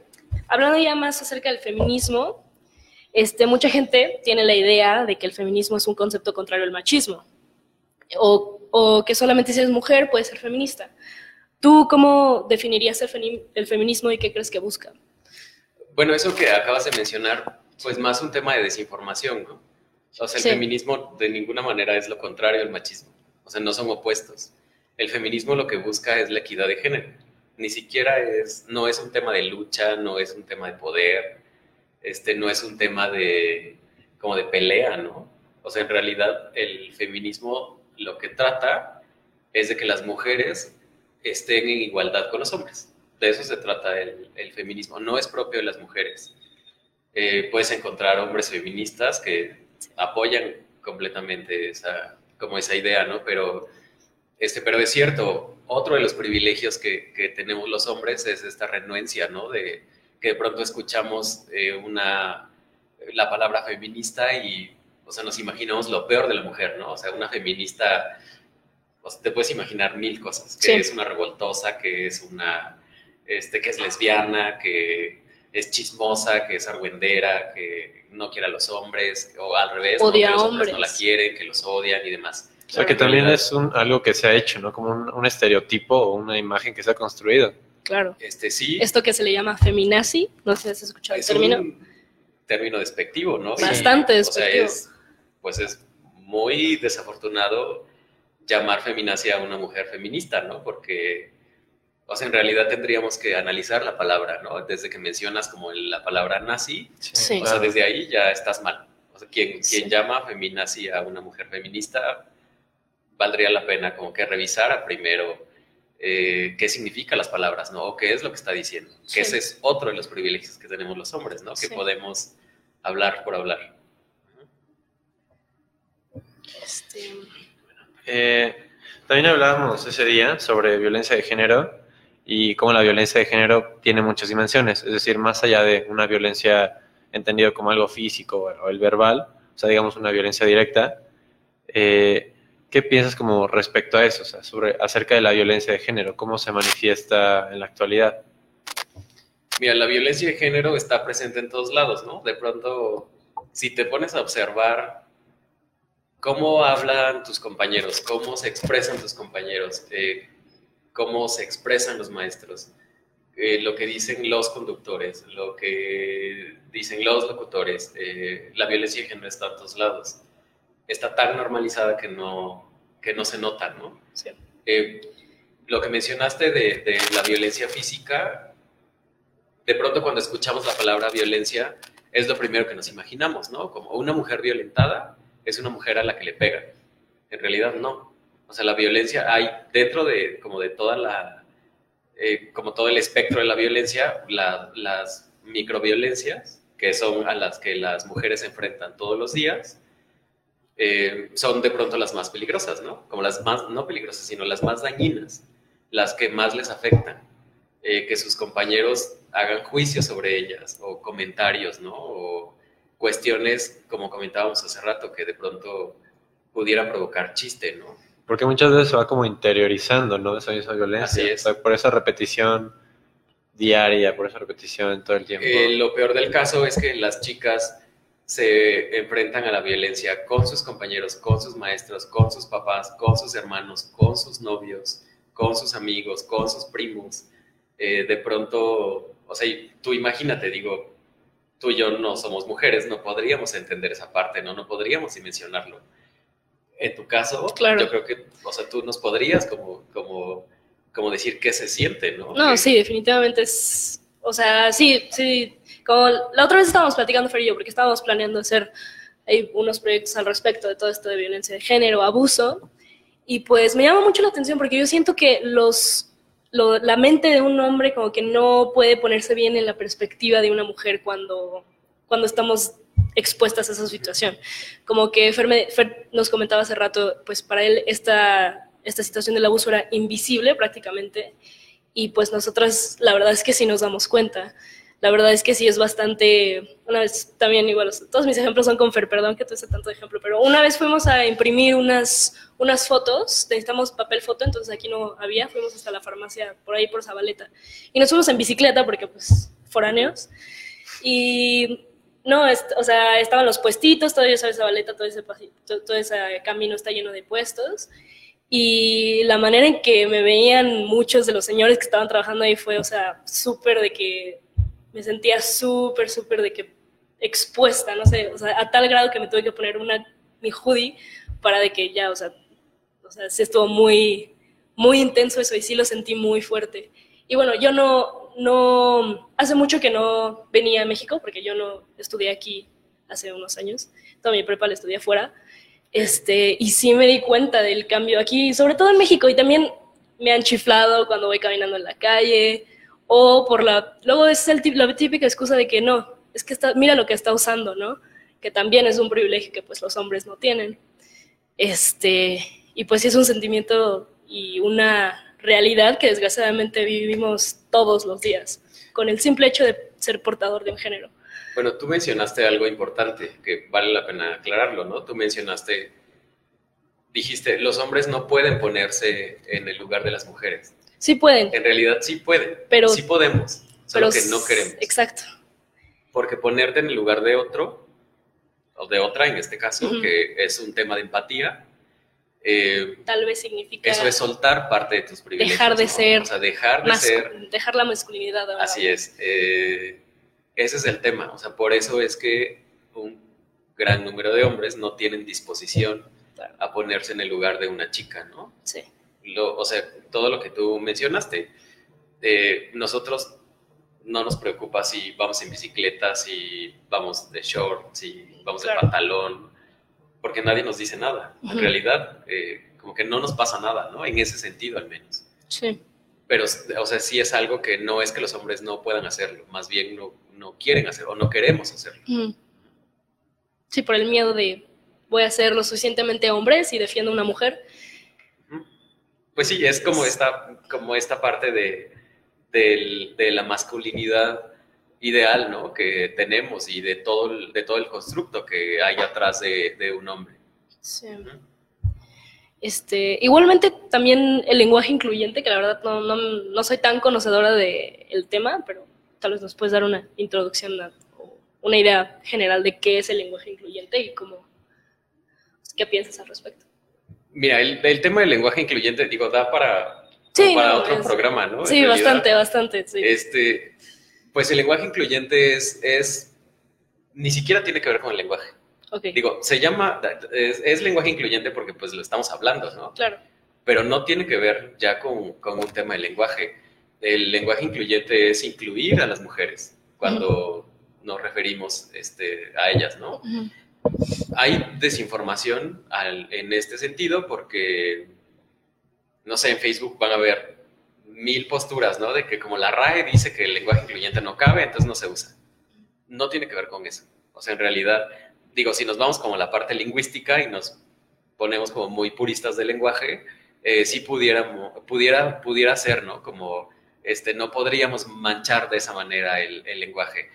Hablando ya más acerca del feminismo, este, mucha gente tiene la idea de que el feminismo es un concepto contrario al machismo, o, o que solamente si eres mujer puedes ser feminista. ¿Tú cómo definirías el, femi- el feminismo y qué crees que busca? Bueno, eso que acabas de mencionar, pues más un tema de desinformación, ¿no? O sea, el Sí. feminismo de ninguna manera es lo contrario al machismo. O sea, no son opuestos. El feminismo lo que busca es la equidad de género. Ni siquiera es, no es un tema de lucha, no es un tema de poder, este, no es un tema de, como de pelea, ¿no? O sea, en realidad el feminismo lo que trata es de que las mujeres estén en igualdad con los hombres. De eso se trata el, feminismo. No es propio de las mujeres. Eh, puedes encontrar hombres feministas que apoyan completamente esa, como esa idea, ¿no? Pero, este, pero es cierto, otro de los privilegios que, que tenemos los hombres es esta renuencia, ¿no? De que de pronto escuchamos eh, una, la palabra feminista y, o sea, nos imaginamos lo peor de la mujer, ¿no? O sea, una feminista, o sea, te puedes imaginar mil cosas, que Sí. es una revoltosa, que es una, este, que es lesbiana, que es chismosa, que es argüendera, que no quiere a los hombres, o al revés, ¿no? Odia que a los hombres no hombres. la quieren, que los odian y demás. O sea, que también es un, algo que se ha hecho, ¿no? Como un, un estereotipo o una imagen que se ha construido. Claro. Este, sí, Esto que se le llama feminazi, no sé si has escuchado el es término. un término despectivo, ¿no? Bastante O despectivo. sea, es, pues es muy desafortunado llamar feminacia a una mujer feminista, ¿no? Porque, o sea, en realidad tendríamos que analizar la palabra, ¿no? Desde que mencionas como la palabra nazi, Sí. o sea, desde ahí ya estás mal. O sea, quien, Sí. llama feminazi a una mujer feminista, valdría la pena como que revisara primero eh, qué significan las palabras, ¿no? O qué es lo que está diciendo. Sí. Que ese es otro de los privilegios que tenemos los hombres, ¿no? Que Sí. podemos hablar por hablar. Este... Eh, también hablábamos ese día sobre violencia de género y cómo la violencia de género tiene muchas dimensiones, es decir, más allá de una violencia entendido como algo físico o el verbal, o sea, digamos una violencia directa, eh, ¿qué piensas como respecto a eso, o sea, sobre, acerca de la violencia de género? ¿Cómo se manifiesta en la actualidad? Mira, la violencia de género está presente en todos lados, ¿no? De pronto, si te pones a observar cómo hablan tus compañeros, cómo se expresan tus compañeros, eh, cómo se expresan los maestros, eh, lo que dicen los conductores, lo que dicen los locutores, eh, la violencia de género está en todos lados. Está tan normalizada que no, que no se nota, ¿no? lo que mencionaste de, de la violencia física, de pronto cuando escuchamos la palabra violencia, es lo primero que nos imaginamos, ¿no? Como una mujer violentada es una mujer a la que le pegan. En realidad no. O sea, la violencia hay dentro de como de toda la, eh, como todo el espectro de la violencia, las microviolencias, que son a las que las mujeres se enfrentan todos los días, eh, son de pronto las más peligrosas, ¿no? Como las más, no peligrosas, sino las más dañinas, las que más les afectan. Eh, que sus compañeros hagan juicios sobre ellas o comentarios, ¿no? Cuestiones, como comentábamos hace rato, que de pronto pudiera provocar chiste, ¿no? Porque muchas veces se va como interiorizando, ¿no? Esa misma violencia. Así es. por esa repetición diaria, por esa repetición todo el tiempo. Eh, lo peor del caso es que las chicas se enfrentan a la violencia con sus compañeros, con sus maestros, con sus papás, con sus hermanos, con sus novios, con sus amigos, con sus primos. Eh, de pronto, o sea, tú imagínate, digo, tú y yo no somos mujeres, no podríamos entender esa parte, ¿no? No podríamos dimensionarlo. En tu caso, claro. yo creo que, o sea, tú nos podrías como, como, como decir qué se siente, ¿no? No, sí, definitivamente es, o sea, sí, sí, como la otra vez estábamos platicando Fer y yo, porque estábamos planeando hacer hay unos proyectos al respecto de todo esto de violencia de género, abuso, y pues me llama mucho la atención porque yo siento que los la mente de un hombre como que no puede ponerse bien en la perspectiva de una mujer cuando, cuando estamos expuestas a esa situación. Como que Fer, nos comentaba hace rato, pues para él esta, esta situación del abuso era invisible prácticamente y pues nosotras la verdad es que sí nos damos cuenta la verdad es que sí es bastante, una vez también igual, todos mis ejemplos son con Fer, perdón que hice tanto ejemplo, pero una vez fuimos a imprimir unas, unas fotos, necesitamos papel foto, entonces aquí no había, fuimos hasta la farmacia por ahí por Zabaleta y nos fuimos en bicicleta porque pues foráneos y no, o sea, estaban los puestitos, todavía sabes Zabaleta, todo ese, todo ese camino está lleno de puestos y la manera en que me veían muchos de los señores que estaban trabajando ahí fue, o sea, súper de que me sentía súper, súper de que expuesta, no sé, o sea, a tal grado que me tuve que poner una, mi hoodie para de que ya, o sea, o sea, sí estuvo muy, muy intenso eso y sí lo sentí muy fuerte. Y bueno, yo no, no, hace mucho que no venía a México porque yo no estudié aquí hace unos años, toda mi prepa la estudié afuera, este, y sí me di cuenta del cambio aquí, sobre todo en México, y también me han chiflado cuando voy caminando en la calle, o por la, luego es el, la típica excusa de que no, es que está, mira lo que está usando, ¿no? Que también es un privilegio que pues los hombres no tienen. Este, y pues es un sentimiento y una realidad que desgraciadamente vivimos todos los días, con el simple hecho de ser portador de un género. Bueno, tú mencionaste algo importante que vale la pena aclararlo, ¿no? Tú mencionaste, dijiste, los hombres no pueden ponerse en el lugar de las mujeres. Sí pueden. En realidad sí pueden. Pero, sí podemos. Solo que no queremos. Exacto. Porque ponerte en el lugar de otro, o de otra en este caso, que es un tema de empatía, eh, tal vez significa... Eso es soltar parte de tus privilegios. Dejar de ser... O sea, dejar de ser... Dejar la masculinidad. Así es. Eh, ese es el tema. O sea, por eso es que un gran número de hombres no tienen disposición a ponerse en el lugar de una chica, ¿no? Sí o sea, todo lo que tú mencionaste. Eh, nosotros no nos preocupa si vamos en bicicleta, si vamos de short, si vamos de pantalón, porque nadie nos dice nada. En realidad, eh, como que no nos pasa nada, ¿no? En ese sentido, al menos. Sí. Pero, o sea, sí es algo que no es que los hombres no puedan hacerlo, más bien no, no quieren hacerlo o no queremos hacerlo. Sí, por el miedo de voy a ser lo suficientemente hombre si defiendo a una mujer. Pues sí, es como esta, como esta parte de, del- de la masculinidad ideal, ¿no? Que tenemos y de todo el, de todo el constructo que hay atrás de, de un hombre. Sí. Este, igualmente también el lenguaje incluyente, que la verdad no, no, no soy tan conocedora del tema, pero tal vez nos puedes dar una introducción a- o una idea general de qué es el lenguaje incluyente y cómo, qué piensas al respecto. Mira, el, el tema del lenguaje incluyente, digo, da para, Sí, para no, otro es- programa, ¿no? Sí, bastante, bastante, sí. Este, pues el lenguaje incluyente es, es, ni siquiera tiene que ver con el lenguaje. ok, Digo, se llama, es, es lenguaje incluyente porque pues lo estamos hablando, ¿no? claro. Pero no tiene que ver ya con, con un tema de lenguaje. El lenguaje incluyente es incluir a las mujeres cuando nos referimos este, a ellas, ¿no? Ujú. Hay desinformación al- en este sentido porque, no sé, en Facebook van a ver mil posturas, ¿no? De que como la RAE dice que el lenguaje incluyente no cabe, entonces no se usa. No tiene que ver con eso. O sea, en realidad, digo, si nos vamos como a la parte lingüística y nos ponemos como muy puristas del lenguaje, eh, sí pudiéramos, pudiera, pudiera ser, ¿no? Como, este, no podríamos manchar de esa manera el, el lenguaje.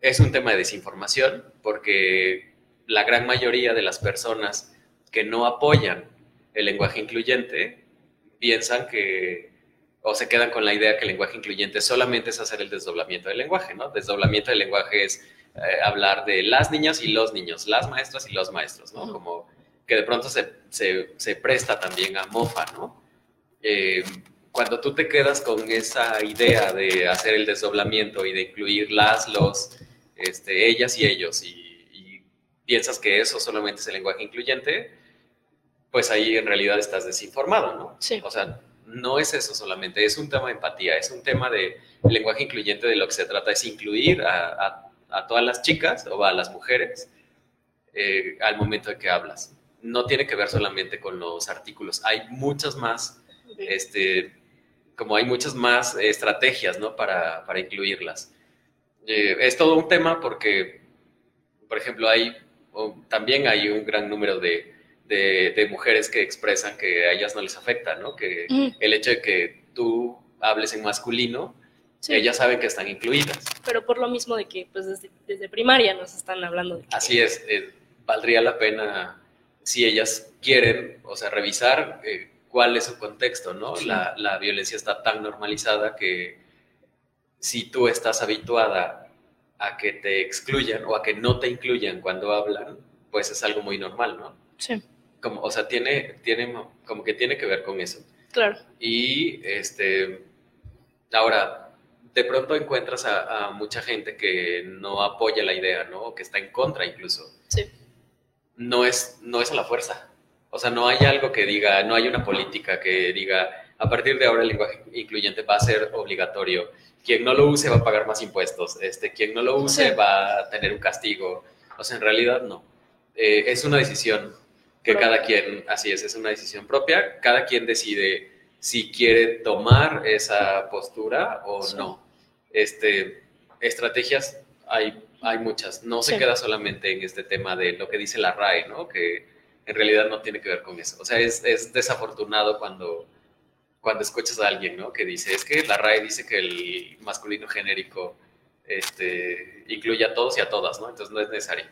Es un tema de desinformación porque la gran mayoría de las personas que no apoyan el lenguaje incluyente piensan que, o se quedan con la idea que el lenguaje incluyente solamente es hacer el desdoblamiento del lenguaje, ¿no? Desdoblamiento del lenguaje es eh, hablar de las niñas y los niños, las maestras y los maestros, ¿no? Como que de pronto se, se- se presta también a mofa, ¿no? Eh, cuando tú te quedas con esa idea de hacer el desdoblamiento y de incluir las, los, este, ellas y ellos y piensas que eso solamente es el lenguaje incluyente, pues ahí en realidad estás desinformado, ¿no? Sí. O sea, no es eso solamente, es un tema de empatía, es un tema de lenguaje incluyente de lo que se trata es incluir a, a- a todas las chicas o a las mujeres eh, al momento de que hablas. No tiene que ver solamente con los artículos, hay muchas más este, como hay muchas más estrategias, ¿no? Para, para incluirlas. Eh, es todo un tema porque, por ejemplo, hay, o también hay un gran número de, de- de mujeres que expresan que a ellas no les afecta, ¿no? Que Ujú. el hecho de que tú hables en masculino, Sí, ellas saben que están incluidas. pero por lo mismo de que pues desde, desde primaria nos están hablando de que- Así es, eh, valdría la pena si ellas quieren, o sea, revisar eh, cuál es su contexto, ¿no? Sí. La, la violencia está tan normalizada que si tú estás habituada a que te excluyan o a que no te incluyan cuando hablan, pues es algo muy normal, ¿no? Sí, Como, o sea, tiene, tiene, como que tiene que ver con eso. claro. Y este, ahora, de pronto encuentras a, a mucha gente que no apoya la idea, ¿no? O que está en contra incluso. Sí. No es, no es a la fuerza. O sea, no hay algo que diga, no hay una política que diga, a partir de ahora el lenguaje incluyente va a ser obligatorio. Quien no lo use va a pagar más impuestos. Este, quien no lo use va a tener un castigo. O sea, en realidad no. Eh, es una decisión que Propia. cada quien, así es, es una decisión propia. Cada quien decide si quiere tomar esa postura o Sí. no. Este, estrategias hay, hay muchas. No se Sí. queda solamente en este tema de lo que dice la RAE, ¿no? Que en realidad no tiene que ver con eso. O sea, es, es desafortunado cuando, cuando escuchas a alguien, ¿no? Que dice, es que la RAE dice que el masculino genérico este, incluye a todos y a todas, ¿no? Entonces no es necesario.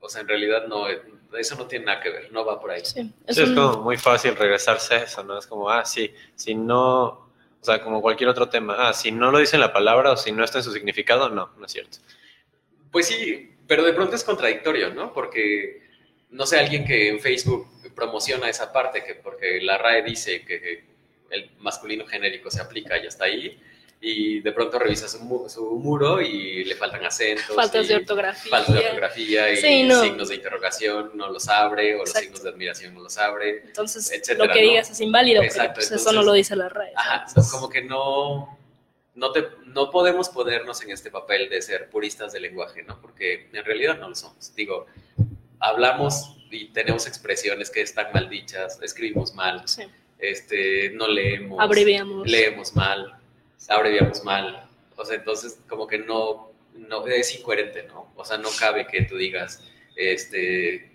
O sea, en realidad no, eso no tiene nada que ver, no va por ahí. Sí, es Sí, es un- como muy fácil regresarse a eso, ¿no? Es como, ah, sí, si no, o sea, como cualquier otro tema, ah, si no lo dice en la palabra o si no está en su significado, no, no es cierto. Pues sí, pero de pronto es contradictorio, ¿no? Porque, no sé, alguien que en Facebook promociona esa parte, que porque la RAE dice que el masculino genérico se aplica y hasta ahí, y de pronto revisa su, mu- su muro y le faltan acentos. faltas de ortografía. Faltas de ortografía y Sí, no. signos de interrogación no los abre, o los Exacto. signos de admiración no los abre. Entonces, etcétera, lo que ¿no? digas es inválido, Exacto, pues, eso entonces- no lo dice la RAE. Ajá, como que no, no, te, no podemos ponernos en este papel de ser puristas del lenguaje, ¿no? Porque en realidad no lo somos. Digo, hablamos y tenemos expresiones que están mal dichas, escribimos mal, Sí. este, no leemos, Abreviamos. leemos mal, abreviamos mal. O sea, entonces como que no, no es incoherente, ¿no? O sea, no cabe que tú digas, este,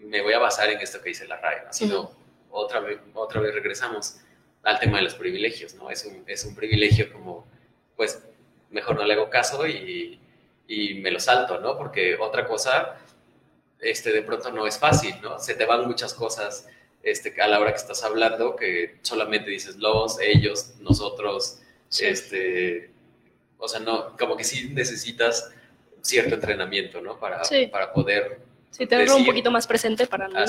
me voy a basar en esto que dice la RAE, sino otra, vez, otra vez regresamos al tema de los privilegios, ¿no? Es un, es un privilegio como, pues, mejor no le hago caso y, y me lo salto, ¿no? Porque otra cosa, este, de pronto no es fácil, ¿no? Se te van muchas cosas este, a la hora que estás hablando que solamente dices los, ellos, nosotros, este, o sea, no, como que sí necesitas cierto entrenamiento, ¿no? Para, para poder... Sí, tenerlo un poquito más presente para no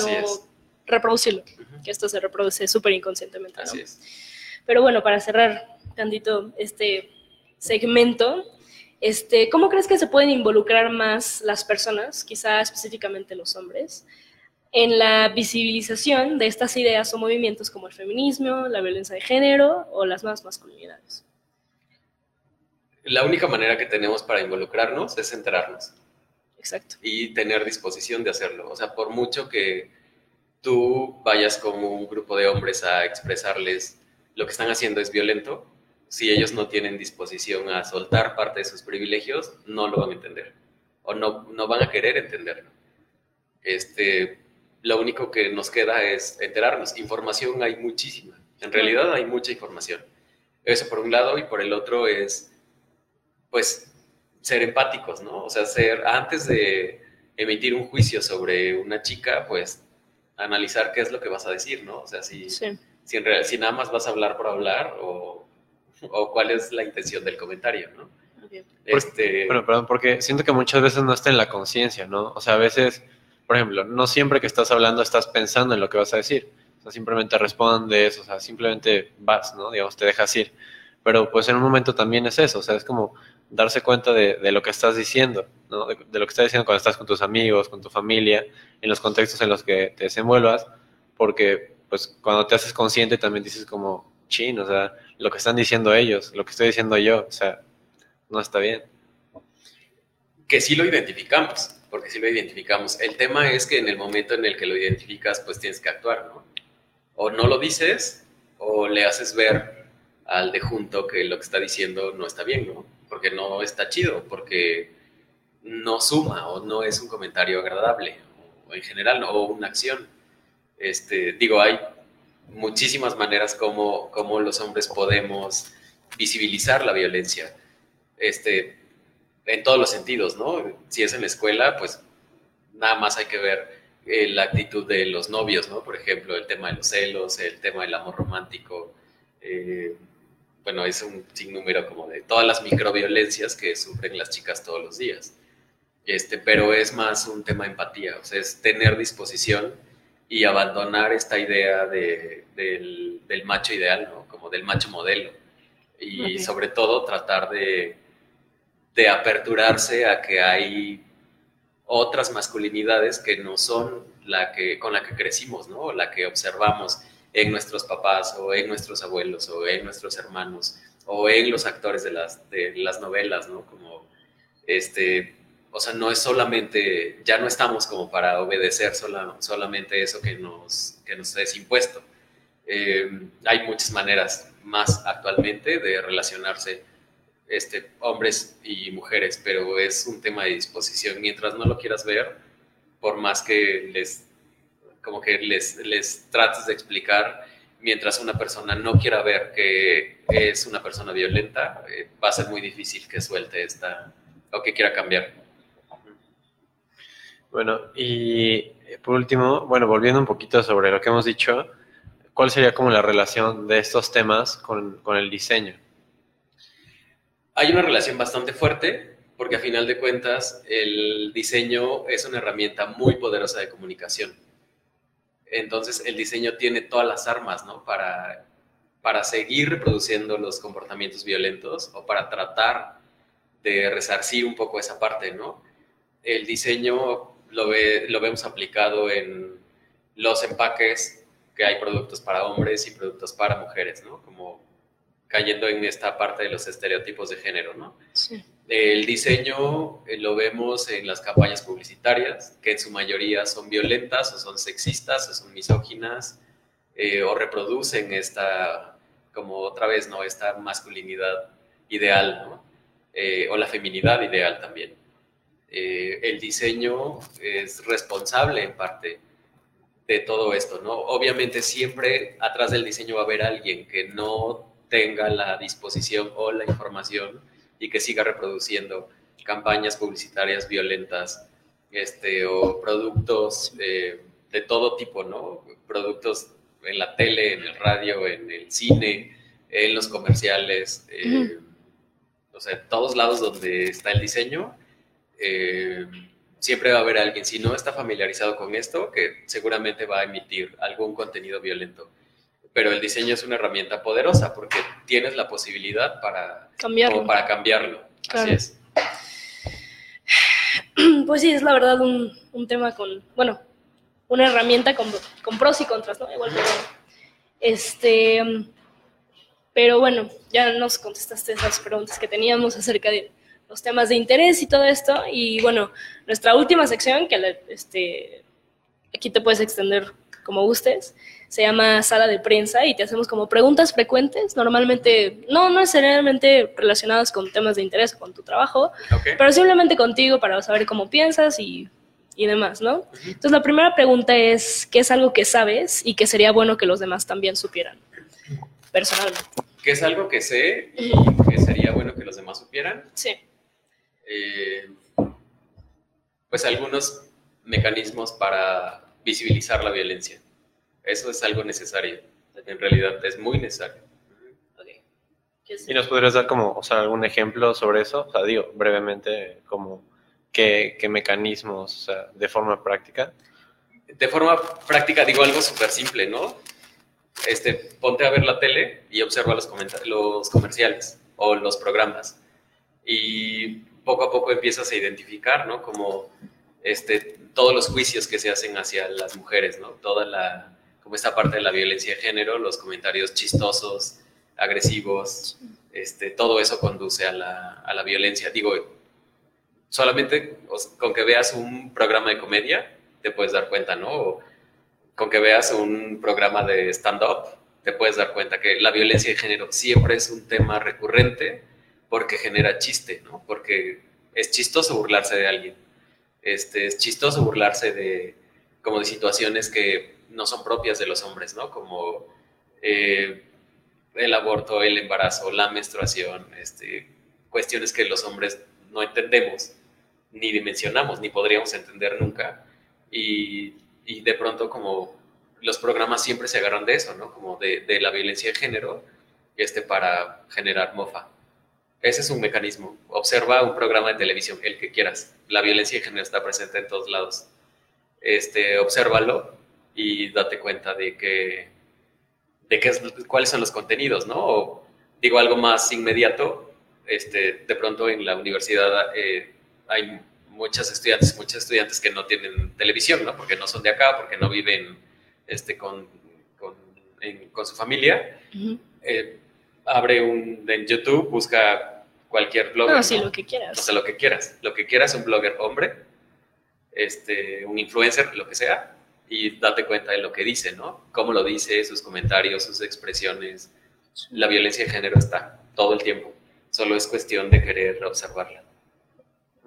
reproducirlo, que esto se reproduce súper inconscientemente. Así es. Pero bueno, para cerrar tantito este segmento, este, ¿cómo crees que se pueden involucrar más las personas, quizá específicamente los hombres, en la visibilización de estas ideas o movimientos como el feminismo, la violencia de género o las más masculinidades? La única manera que tenemos para involucrarnos es enterarnos. Exacto. Y tener disposición de hacerlo. O sea, por mucho que tú vayas como un grupo de hombres a expresarles lo que están haciendo es violento, si ellos no tienen disposición a soltar parte de sus privilegios, no lo van a entender o no, no van a querer entenderlo. Este, lo único que nos queda es enterarnos. Información hay muchísima. En realidad hay mucha información. Eso por un lado y por el otro es, pues, ser empáticos, ¿no? O sea, ser, antes de emitir un juicio sobre una chica, pues, analizar qué es lo que vas a decir, ¿no? O sea, si, si, en realidad, si nada más vas a hablar por hablar o, o cuál es la intención del comentario, ¿no? Este... Bueno, perdón, porque siento que muchas veces no está en la conciencia, ¿no? O sea, a veces, por ejemplo, no siempre que estás hablando estás pensando en lo que vas a decir. O sea, simplemente respondes, o sea, simplemente vas, ¿no? Digamos, te dejas ir. Pero pues en un momento también es eso, o sea, es como darse cuenta de, de lo que estás diciendo, ¿no? De, de, lo que estás diciendo cuando estás con tus amigos, con tu familia, en los contextos en los que te desenvuelvas, porque pues cuando te haces consciente también dices como, chin, o sea, lo que están diciendo ellos, lo que estoy diciendo yo, o sea, no está bien. Que sí lo identificamos, porque sí lo identificamos. El tema es que en el momento en el que lo identificas, pues tienes que actuar, ¿no? O no lo dices, o le haces ver al de junto que lo que está diciendo no está bien, ¿no? Porque no está chido, porque no suma o no es un comentario agradable, o en general, o una acción. Este, digo, hay muchísimas maneras como, como los hombres podemos visibilizar la violencia, este, en todos los sentidos, ¿no? Si es en la escuela, pues nada más hay que ver eh, la actitud de los novios, ¿no? Por ejemplo, el tema de los celos, el tema del amor romántico, eh, bueno, es un sinnúmero como de todas las microviolencias que sufren las chicas todos los días. Este, pero es más un tema de empatía, o sea, es tener disposición y abandonar esta idea de, del, del, macho ideal, ¿no? Como del macho modelo. Y sobre todo tratar de, de aperturarse a que hay otras masculinidades que no son la que, con la que crecimos, ¿no? La que observamos en nuestros papás o en nuestros abuelos o en nuestros hermanos o en los actores de las, de las novelas, ¿no? Como este, o sea, no es solamente, ya no estamos como para obedecer solamente eso que nos, que nos es impuesto. Eh, hay muchas maneras más actualmente de relacionarse este, hombres y mujeres, pero es un tema de disposición. Mientras no lo quieras ver, por más que les, como que les, les trates de explicar, mientras una persona no quiera ver que es una persona violenta, eh, va a ser muy difícil que suelte esta, o que quiera cambiar. Bueno, y por último, bueno, volviendo un poquito sobre lo que hemos dicho, ¿cuál sería como la relación de estos temas con, con el diseño? Hay una relación bastante fuerte porque a final de cuentas el diseño es una herramienta muy poderosa de comunicación. Entonces el diseño tiene todas las armas, ¿no? Para, para seguir reproduciendo los comportamientos violentos o para tratar de resarcir un poco esa parte, ¿no? El diseño lo, ve, lo vemos aplicado en los empaques que hay productos para hombres y productos para mujeres, ¿no? Como cayendo en esta parte de los estereotipos de género, ¿no? Sí. El diseño eh, lo vemos en las campañas publicitarias, que en su mayoría son violentas o son sexistas o son misóginas eh, o reproducen esta, como otra vez, ¿no? Esta masculinidad ideal, ¿no? Eh, o la feminidad ideal también. Eh, el diseño es responsable en parte de todo esto, ¿no? Obviamente siempre atrás del diseño va a haber alguien que no tenga la disposición o la información y que siga reproduciendo campañas publicitarias violentas este, o productos eh, de todo tipo, ¿no? Productos en la tele, en el radio, en el cine, en los comerciales, eh, o sea, en todos lados donde está el diseño, eh, siempre va a haber alguien, si no está familiarizado con esto, que seguramente va a emitir algún contenido violento. Pero el diseño es una herramienta poderosa porque tienes la posibilidad para cambiarlo. Para cambiarlo. Así es. Pues sí, es la verdad un, un tema con, bueno, una herramienta con, con, pros y contras, ¿no? Igual, pero, este, pero bueno, ya nos contestaste esas preguntas que teníamos acerca de los temas de interés y todo esto. Y bueno, nuestra última sección, que este, aquí te puedes extender como gustes, se llama sala de prensa y te hacemos como preguntas frecuentes, normalmente no, no necesariamente relacionadas con temas de interés o con tu trabajo, pero simplemente contigo para saber cómo piensas y, y demás, ¿no? Entonces la primera pregunta es, ¿qué es algo que sabes y que sería bueno que los demás también supieran, personalmente? ¿Qué es algo que sé y que sería bueno que los demás supieran? Sí. Eh, pues algunos mecanismos para visibilizar la violencia. Eso es algo necesario. En realidad es muy necesario. ¿Y nos podrías dar como, o sea, algún ejemplo sobre eso? O sea, digo, brevemente, como qué, qué mecanismos, o sea, de forma práctica. De forma práctica digo algo súper simple, ¿no? Este, ponte a ver la tele y observa los, los comerciales o los programas. Y poco a poco empiezas a identificar, ¿no? Como este, todos los juicios que se hacen hacia las mujeres, ¿no? Toda la, como esta parte de la violencia de género, los comentarios chistosos, agresivos, este, todo eso conduce a la, a la violencia. Digo, solamente con que veas un programa de comedia te puedes dar cuenta, ¿no? O con que veas un programa de stand-up te puedes dar cuenta que la violencia de género siempre es un tema recurrente porque genera chiste, ¿no? Porque es chistoso burlarse de alguien. Este, es chistoso burlarse de, como de situaciones que no son propias de los hombres, ¿no? Como eh, el aborto, el embarazo, la menstruación, este, cuestiones que los hombres no entendemos, ni dimensionamos, ni podríamos entender nunca. Y, y de pronto como los programas siempre se agarran de eso, ¿no? Como de, de la violencia de género, este, para generar mofa. Ese es un mecanismo. Observa un programa de televisión, el que quieras. La violencia de género está presente en todos lados. Este, obsérvalo y date cuenta de que, de qué es, cuáles son los contenidos, ¿no? O, digo algo más inmediato. Este, de pronto en la universidad eh, hay muchas estudiantes, muchos estudiantes que no tienen televisión, ¿no? Porque no son de acá, porque no viven este, con, con, con su familia abre un en YouTube, busca cualquier blogger. No, sí, lo que quieras. O sea, lo que quieras. Lo que quieras, un blogger hombre, este, un influencer, lo que sea, y date cuenta de lo que dice, ¿no? Cómo lo dice, sus comentarios, sus expresiones. La violencia de género está todo el tiempo. Solo es cuestión de querer observarla.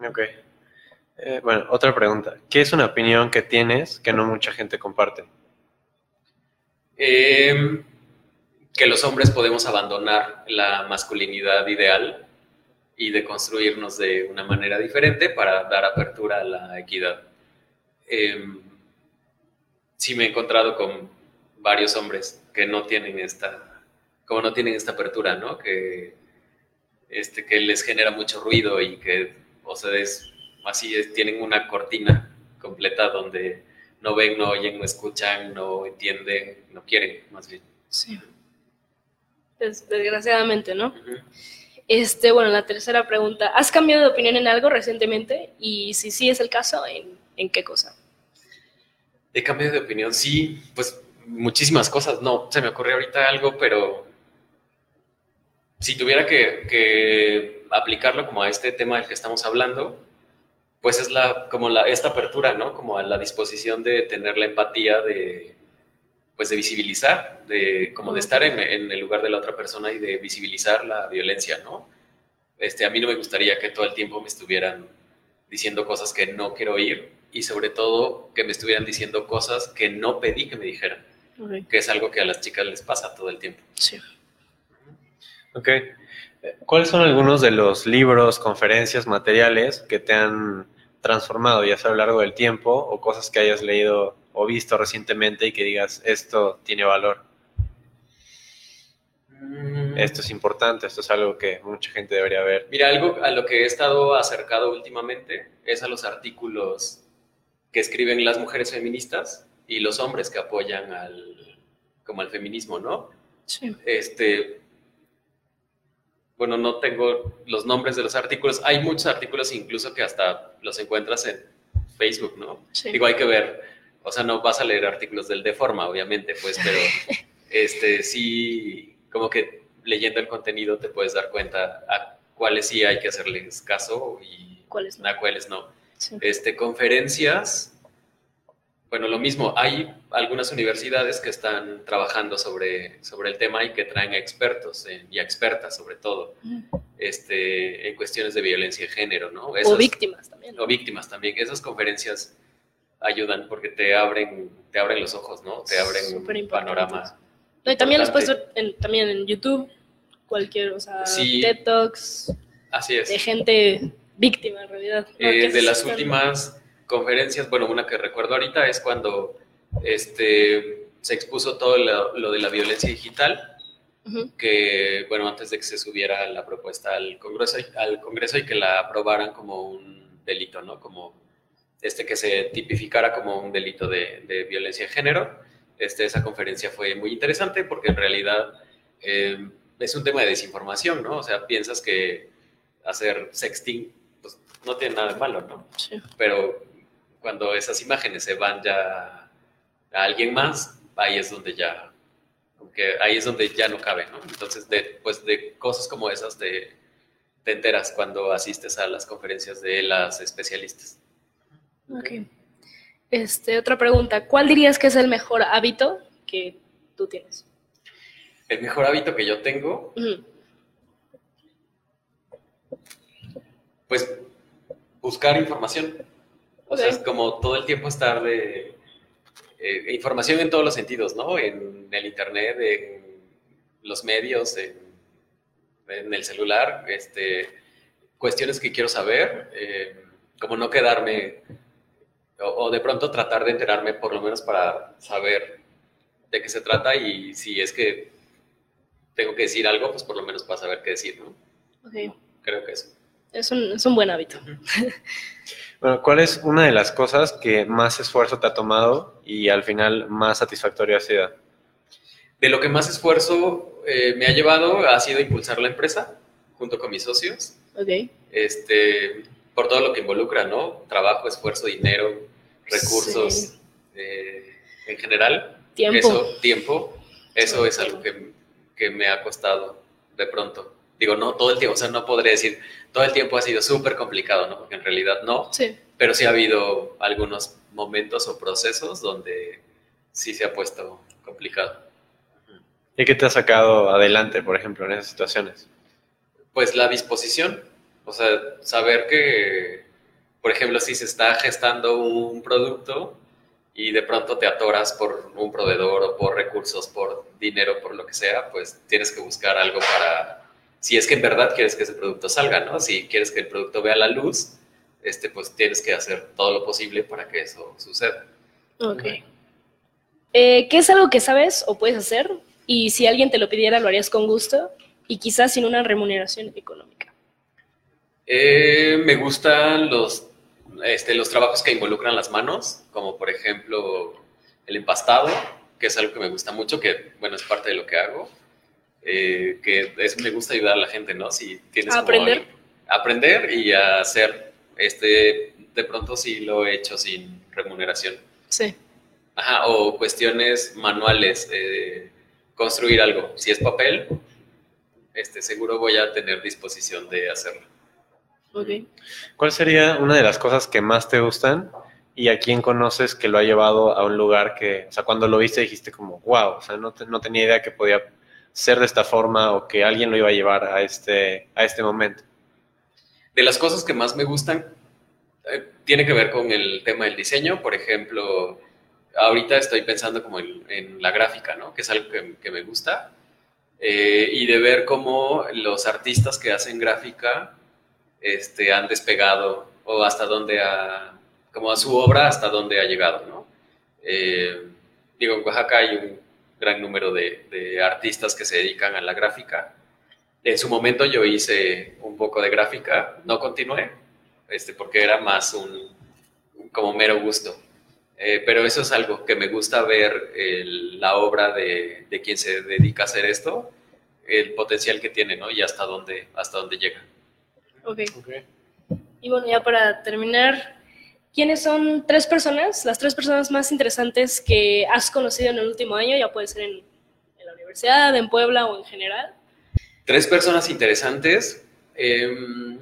Ok. Eh, bueno, otra pregunta. ¿Qué es una opinión que tienes que no mucha gente comparte? Eh, que los hombres podemos abandonar la masculinidad ideal y de construirnos de una manera diferente para dar apertura a la equidad. Em, sí me he encontrado con varios hombres que no tienen esta, como no tienen esta apertura, ¿no? Que, este, que les genera mucho ruido y que, o sea, es, así tienen una cortina completa donde no ven, no oyen, no escuchan, no entienden, no quieren, más bien. Sí desgraciadamente, ¿no? Este, bueno, la tercera pregunta, ¿has cambiado de opinión en algo recientemente? Y si sí es el caso, ¿en, qué cosa? He cambiado de opinión, sí, pues muchísimas cosas. No, se me ocurrió ahorita algo, pero si tuviera que, que, aplicarlo como a este tema del que estamos hablando, pues es la, como la, esta apertura, ¿no? Como a la disposición de tener la empatía de, pues de visibilizar, de como de estar en, el lugar de la otra persona y de visibilizar la violencia, ¿no? Este, a mí no me gustaría que todo el tiempo me estuvieran diciendo cosas que no quiero oír y sobre todo que me estuvieran diciendo cosas que no pedí que me dijeran, que es algo que a las chicas les pasa todo el tiempo. Sí. Ok. Eh, ¿Cuáles son algunos de los libros, conferencias, materiales que te han transformado, ya sea a lo largo del tiempo, o cosas que hayas leído o visto recientemente y que digas, esto tiene valor, esto es importante, esto es algo que mucha gente debería ver? Mira, algo a lo que he estado acercado últimamente es a los artículos que escriben las mujeres feministas y los hombres que apoyan al, como al feminismo, ¿no? Sí. Este, bueno, no tengo los nombres de los artículos. Hay muchos artículos incluso que hasta los encuentras en Facebook, ¿no? Sí. Digo, hay que ver, o sea, no vas a leer artículos del Deforma, obviamente, pues, pero este, sí, como que leyendo el contenido te puedes dar cuenta a cuáles sí hay que hacerles caso y ¿Cuáles no? a cuáles no. Sí. Este, conferencias, bueno, lo mismo, hay algunas universidades que están trabajando sobre, sobre el tema y que traen a expertos eh, y a expertas sobre todo este, en cuestiones de violencia de género, ¿no? O víctimas también. o víctimas también. Esas conferencias ayudan porque te abren, te abren los ojos, ¿no? Te abren un panorama. No, y también los puedes ver en- también en YouTube, cualquier, o sea, Sí. TED Talks Así es. de gente víctima en realidad. ¿no? Eh, de las están- últimas conferencias, bueno, una que recuerdo ahorita es cuando este, se expuso todo lo, lo de la violencia digital, que, bueno, antes de que se subiera la propuesta al Congreso, al Congreso y que la aprobaran como un delito, ¿no? Como este que se tipificara como un delito de, de violencia de género. Este, esa conferencia fue muy interesante porque en realidad eh, es un tema de desinformación, ¿no? O sea, piensas que hacer sexting pues, no tiene nada de malo, ¿no? Sí. Pero cuando esas imágenes se van ya a alguien más, ahí es donde ya, aunque ahí es donde ya no cabe, ¿no? Entonces, de, pues de cosas como esas te, te enteras cuando asistes a las conferencias de las especialistas. Ok. Este, otra pregunta. ¿Cuál dirías que es el mejor hábito que tú tienes? El mejor hábito que yo tengo, pues buscar información. O sea, es como todo el tiempo estar de eh, información en todos los sentidos, ¿no? En el internet, en los medios, en, en el celular, este, cuestiones que quiero saber, eh, como no quedarme, o, o de pronto tratar de enterarme por lo menos para saber de qué se trata y si es que tengo que decir algo, pues por lo menos para saber qué decir, ¿no? Ok. Creo que eso. Es un, es un buen hábito. Bueno, ¿cuál es una de las cosas que más esfuerzo te ha tomado y al final más satisfactorio ha sido? De lo que más esfuerzo eh, me ha llevado ha sido impulsar la empresa junto con mis socios, Ok. este, por todo lo que involucra, ¿no? Trabajo, esfuerzo, dinero, recursos, Sí. eh, en general. Tiempo. Eso, tiempo, eso Sí, es algo que, que me ha costado de pronto. Digo, no todo el tiempo, o sea, no podré decir, todo el tiempo ha sido súper complicado, ¿no? Porque en realidad no, Sí. pero sí ha habido algunos momentos o procesos donde sí se ha puesto complicado. ¿Y qué te ha sacado adelante, por ejemplo, en esas situaciones? Pues la disposición, o sea, saber que, por ejemplo, si se está gestando un producto y de pronto te atoras por un proveedor o por recursos, por dinero, por lo que sea, pues tienes que buscar algo para, si es que en verdad quieres que ese producto salga, ¿no? Si quieres que el producto vea la luz, este, pues tienes que hacer todo lo posible para que eso suceda. Ok. Eh, ¿Qué es algo que sabes o puedes hacer? Y si alguien te lo pidiera, lo harías con gusto y quizás sin una remuneración económica. Eh, me gustan los, este, los trabajos que involucran las manos, como por ejemplo el empastado, que es algo que me gusta mucho, que bueno, es parte de lo que hago. Eh, que es, me gusta ayudar a la gente, ¿no? Si tienes ¿A aprender? a aprender y a hacer, este, de pronto sí lo he hecho sin remuneración. Sí. Ajá, o cuestiones manuales, eh, construir algo. Si es papel, este, seguro voy a tener disposición de hacerlo. Ok. ¿Cuál sería una de las cosas que más te gustan y a quién conoces que lo ha llevado a un lugar que, o sea, cuando lo viste dijiste como, wow, o sea, no, te- no tenía idea que podía ser de esta forma o que alguien lo iba a llevar a este, a este momento? De las cosas que más me gustan, Eh, tiene que ver con el tema del diseño, por ejemplo, ahorita estoy pensando como en, la gráfica, ¿no? Que es algo que, me gusta. Eh, y de ver cómo los artistas que hacen gráfica este, han despegado o hasta dónde ha, como a su obra, hasta dónde ha llegado, ¿no? Eh, digo, en Oaxaca hay un gran número de, de, artistas que se dedican a la gráfica. En su momento yo hice un poco de gráfica, no continué, este, porque era más un como mero gusto. Eh, pero eso es algo que me gusta ver la obra de, de, quien se dedica a hacer esto, el potencial que tiene, ¿no? Y hasta dónde, hasta dónde llega. Ok. okay. Y bueno, ya para terminar, ¿quiénes son tres personas, las tres personas más interesantes que has conocido en el último año? Ya puede ser en, en la universidad, en Puebla o en general. Tres personas interesantes. Eh,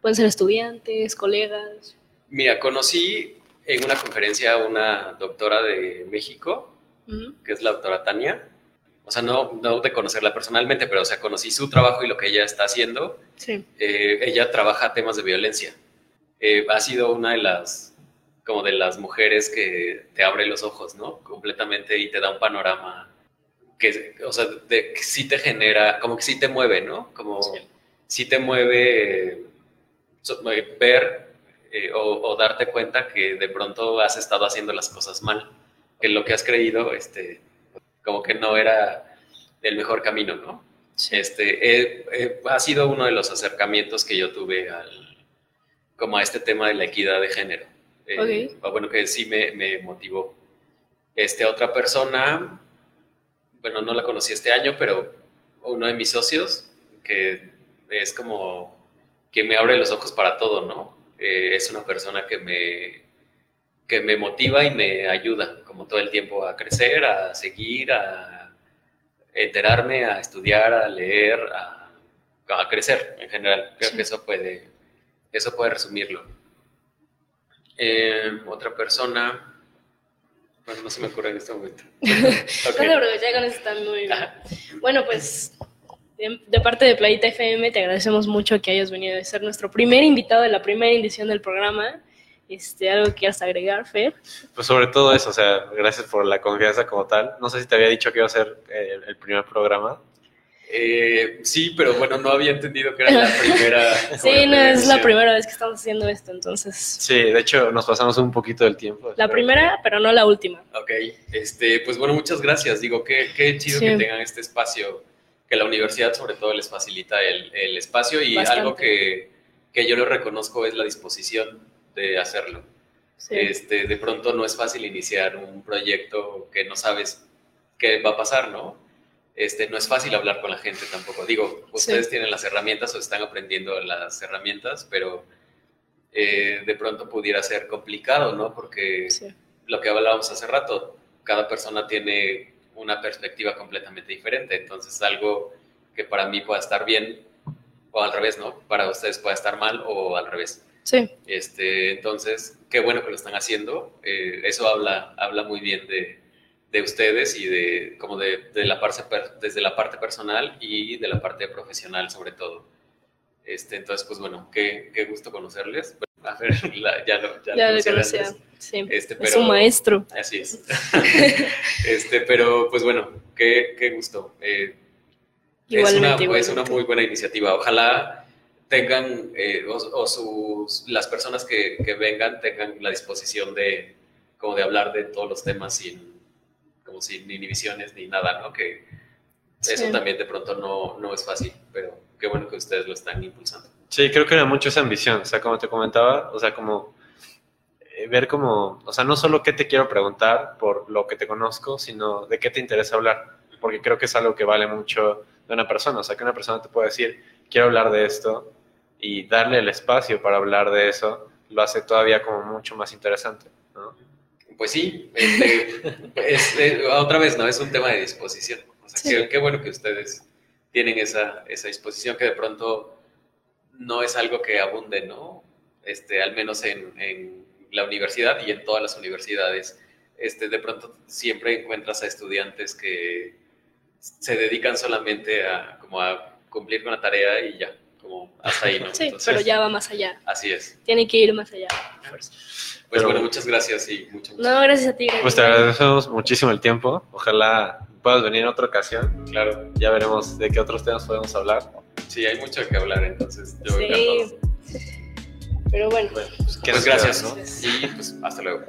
Pueden ser estudiantes, colegas. Mira, conocí en una conferencia a una doctora de México, que es la doctora Tania. O sea, no, no de conocerla personalmente, pero o sea, conocí su trabajo y lo que ella está haciendo. Sí. Eh, ella trabaja temas de violencia. Eh, ha sido una de las, como de las mujeres que te abre los ojos, ¿no? Completamente y te da un panorama que, o sea, de, que sí te genera, como que sí te mueve, ¿no? Como sí te mueve eh, ver eh, o, darte cuenta que de pronto has estado haciendo las cosas mal, que lo que has creído, este, como que no era el mejor camino, ¿no? Este, eh, ha sido uno de los acercamientos que yo tuve al, como a este tema de la equidad de género. Bueno, que sí me, me, motivó. Este, otra persona, bueno, no la conocí este año, pero uno de mis socios, que es como que me abre los ojos para todo, ¿no? Eh, es una persona que me, que me motiva y me ayuda como todo el tiempo a crecer, a seguir, a enterarme, a estudiar, a leer, a, crecer en general. Creo que eso puede, eso puede resumirlo. Eh, otra persona, bueno, no se me ocurre en este momento. okay. No, ya con eso están muy bien. Bueno, pues de, parte de Playita FM te agradecemos mucho que hayas venido a ser nuestro primer invitado de la primera edición del programa. Este, ¿Algo que quieras agregar, Fer? Pues sobre todo eso, o sea, gracias por la confianza como tal. No sé si te había dicho que iba a ser eh, el, primer programa. Eh, sí, pero bueno, no había entendido que era la primera. sí, no, es la primera vez que estamos haciendo esto, entonces. Sí, de hecho nos pasamos un poquito del tiempo. La primera, pero no la última. Ok, este, pues bueno, muchas gracias. Digo, qué, qué chido que tengan este espacio que la universidad sobre todo les facilita el, el espacio y algo que, que, yo le reconozco es la disposición de hacerlo. Este, de pronto no es fácil iniciar un proyecto que no sabes qué va a pasar, ¿no? Este, no es fácil hablar con la gente tampoco. Digo, ustedes tienen las herramientas o están aprendiendo las herramientas, pero eh, de pronto pudiera ser complicado, ¿no? Porque lo que hablábamos hace rato, cada persona tiene una perspectiva completamente diferente. Entonces, algo que para mí pueda estar bien o al revés, ¿no? Para ustedes pueda estar mal o al revés. Sí. Este, entonces, qué bueno que lo están haciendo. Eh, eso habla, habla muy bien de, de ustedes y de como de, de, la parte, desde la parte personal y de la parte profesional sobre todo. Este, entonces, pues bueno, qué, qué gusto conocerles. A ver, ya lo, ya ya lo conocía. Sí, este, es un maestro. Así es. este, pero pues bueno, qué, qué gusto. Eh, es, una, es una muy buena iniciativa. Ojalá tengan, eh, o, sus, las personas que, que, vengan tengan la disposición de, como de hablar de todos los temas sin, como sin inhibiciones ni nada, ¿no? Que eso también de pronto no, no es fácil, pero qué bueno que ustedes lo están impulsando. Sí, creo que era mucho esa ambición, o sea, como te comentaba, o sea, como eh, ver como, o sea, no solo qué te quiero preguntar por lo que te conozco, sino de qué te interesa hablar, porque creo que es algo que vale mucho de una persona, o sea, que una persona te puede decir, quiero hablar de esto, y darle el espacio para hablar de eso, lo hace todavía como mucho más interesante, ¿no? Pues sí, este, otra vez, ¿no? Es un tema de disposición. O sea, qué, bueno que ustedes tienen esa, esa disposición que de pronto no es algo que abunde, ¿no? Este, al menos en, en la universidad y en todas las universidades. Este, de pronto siempre encuentras a estudiantes que se dedican solamente a, como a cumplir con la tarea y ya. Como hasta ahí, ¿no? Sí, Entonces, pero ya va más allá. Así es. Tiene que ir más allá. Pues Pero- bueno, muchas gracias y mucho gusto. No, gracias a ti. Pues te gracias. agradecemos muchísimo el tiempo. Ojalá puedas venir en otra ocasión. Claro, Ya veremos de qué otros temas podemos hablar. sí, hay mucho que hablar, entonces yo Sí. Pero bueno. Bueno, pues, ¿qué Pues gracias, no? y pues hasta luego.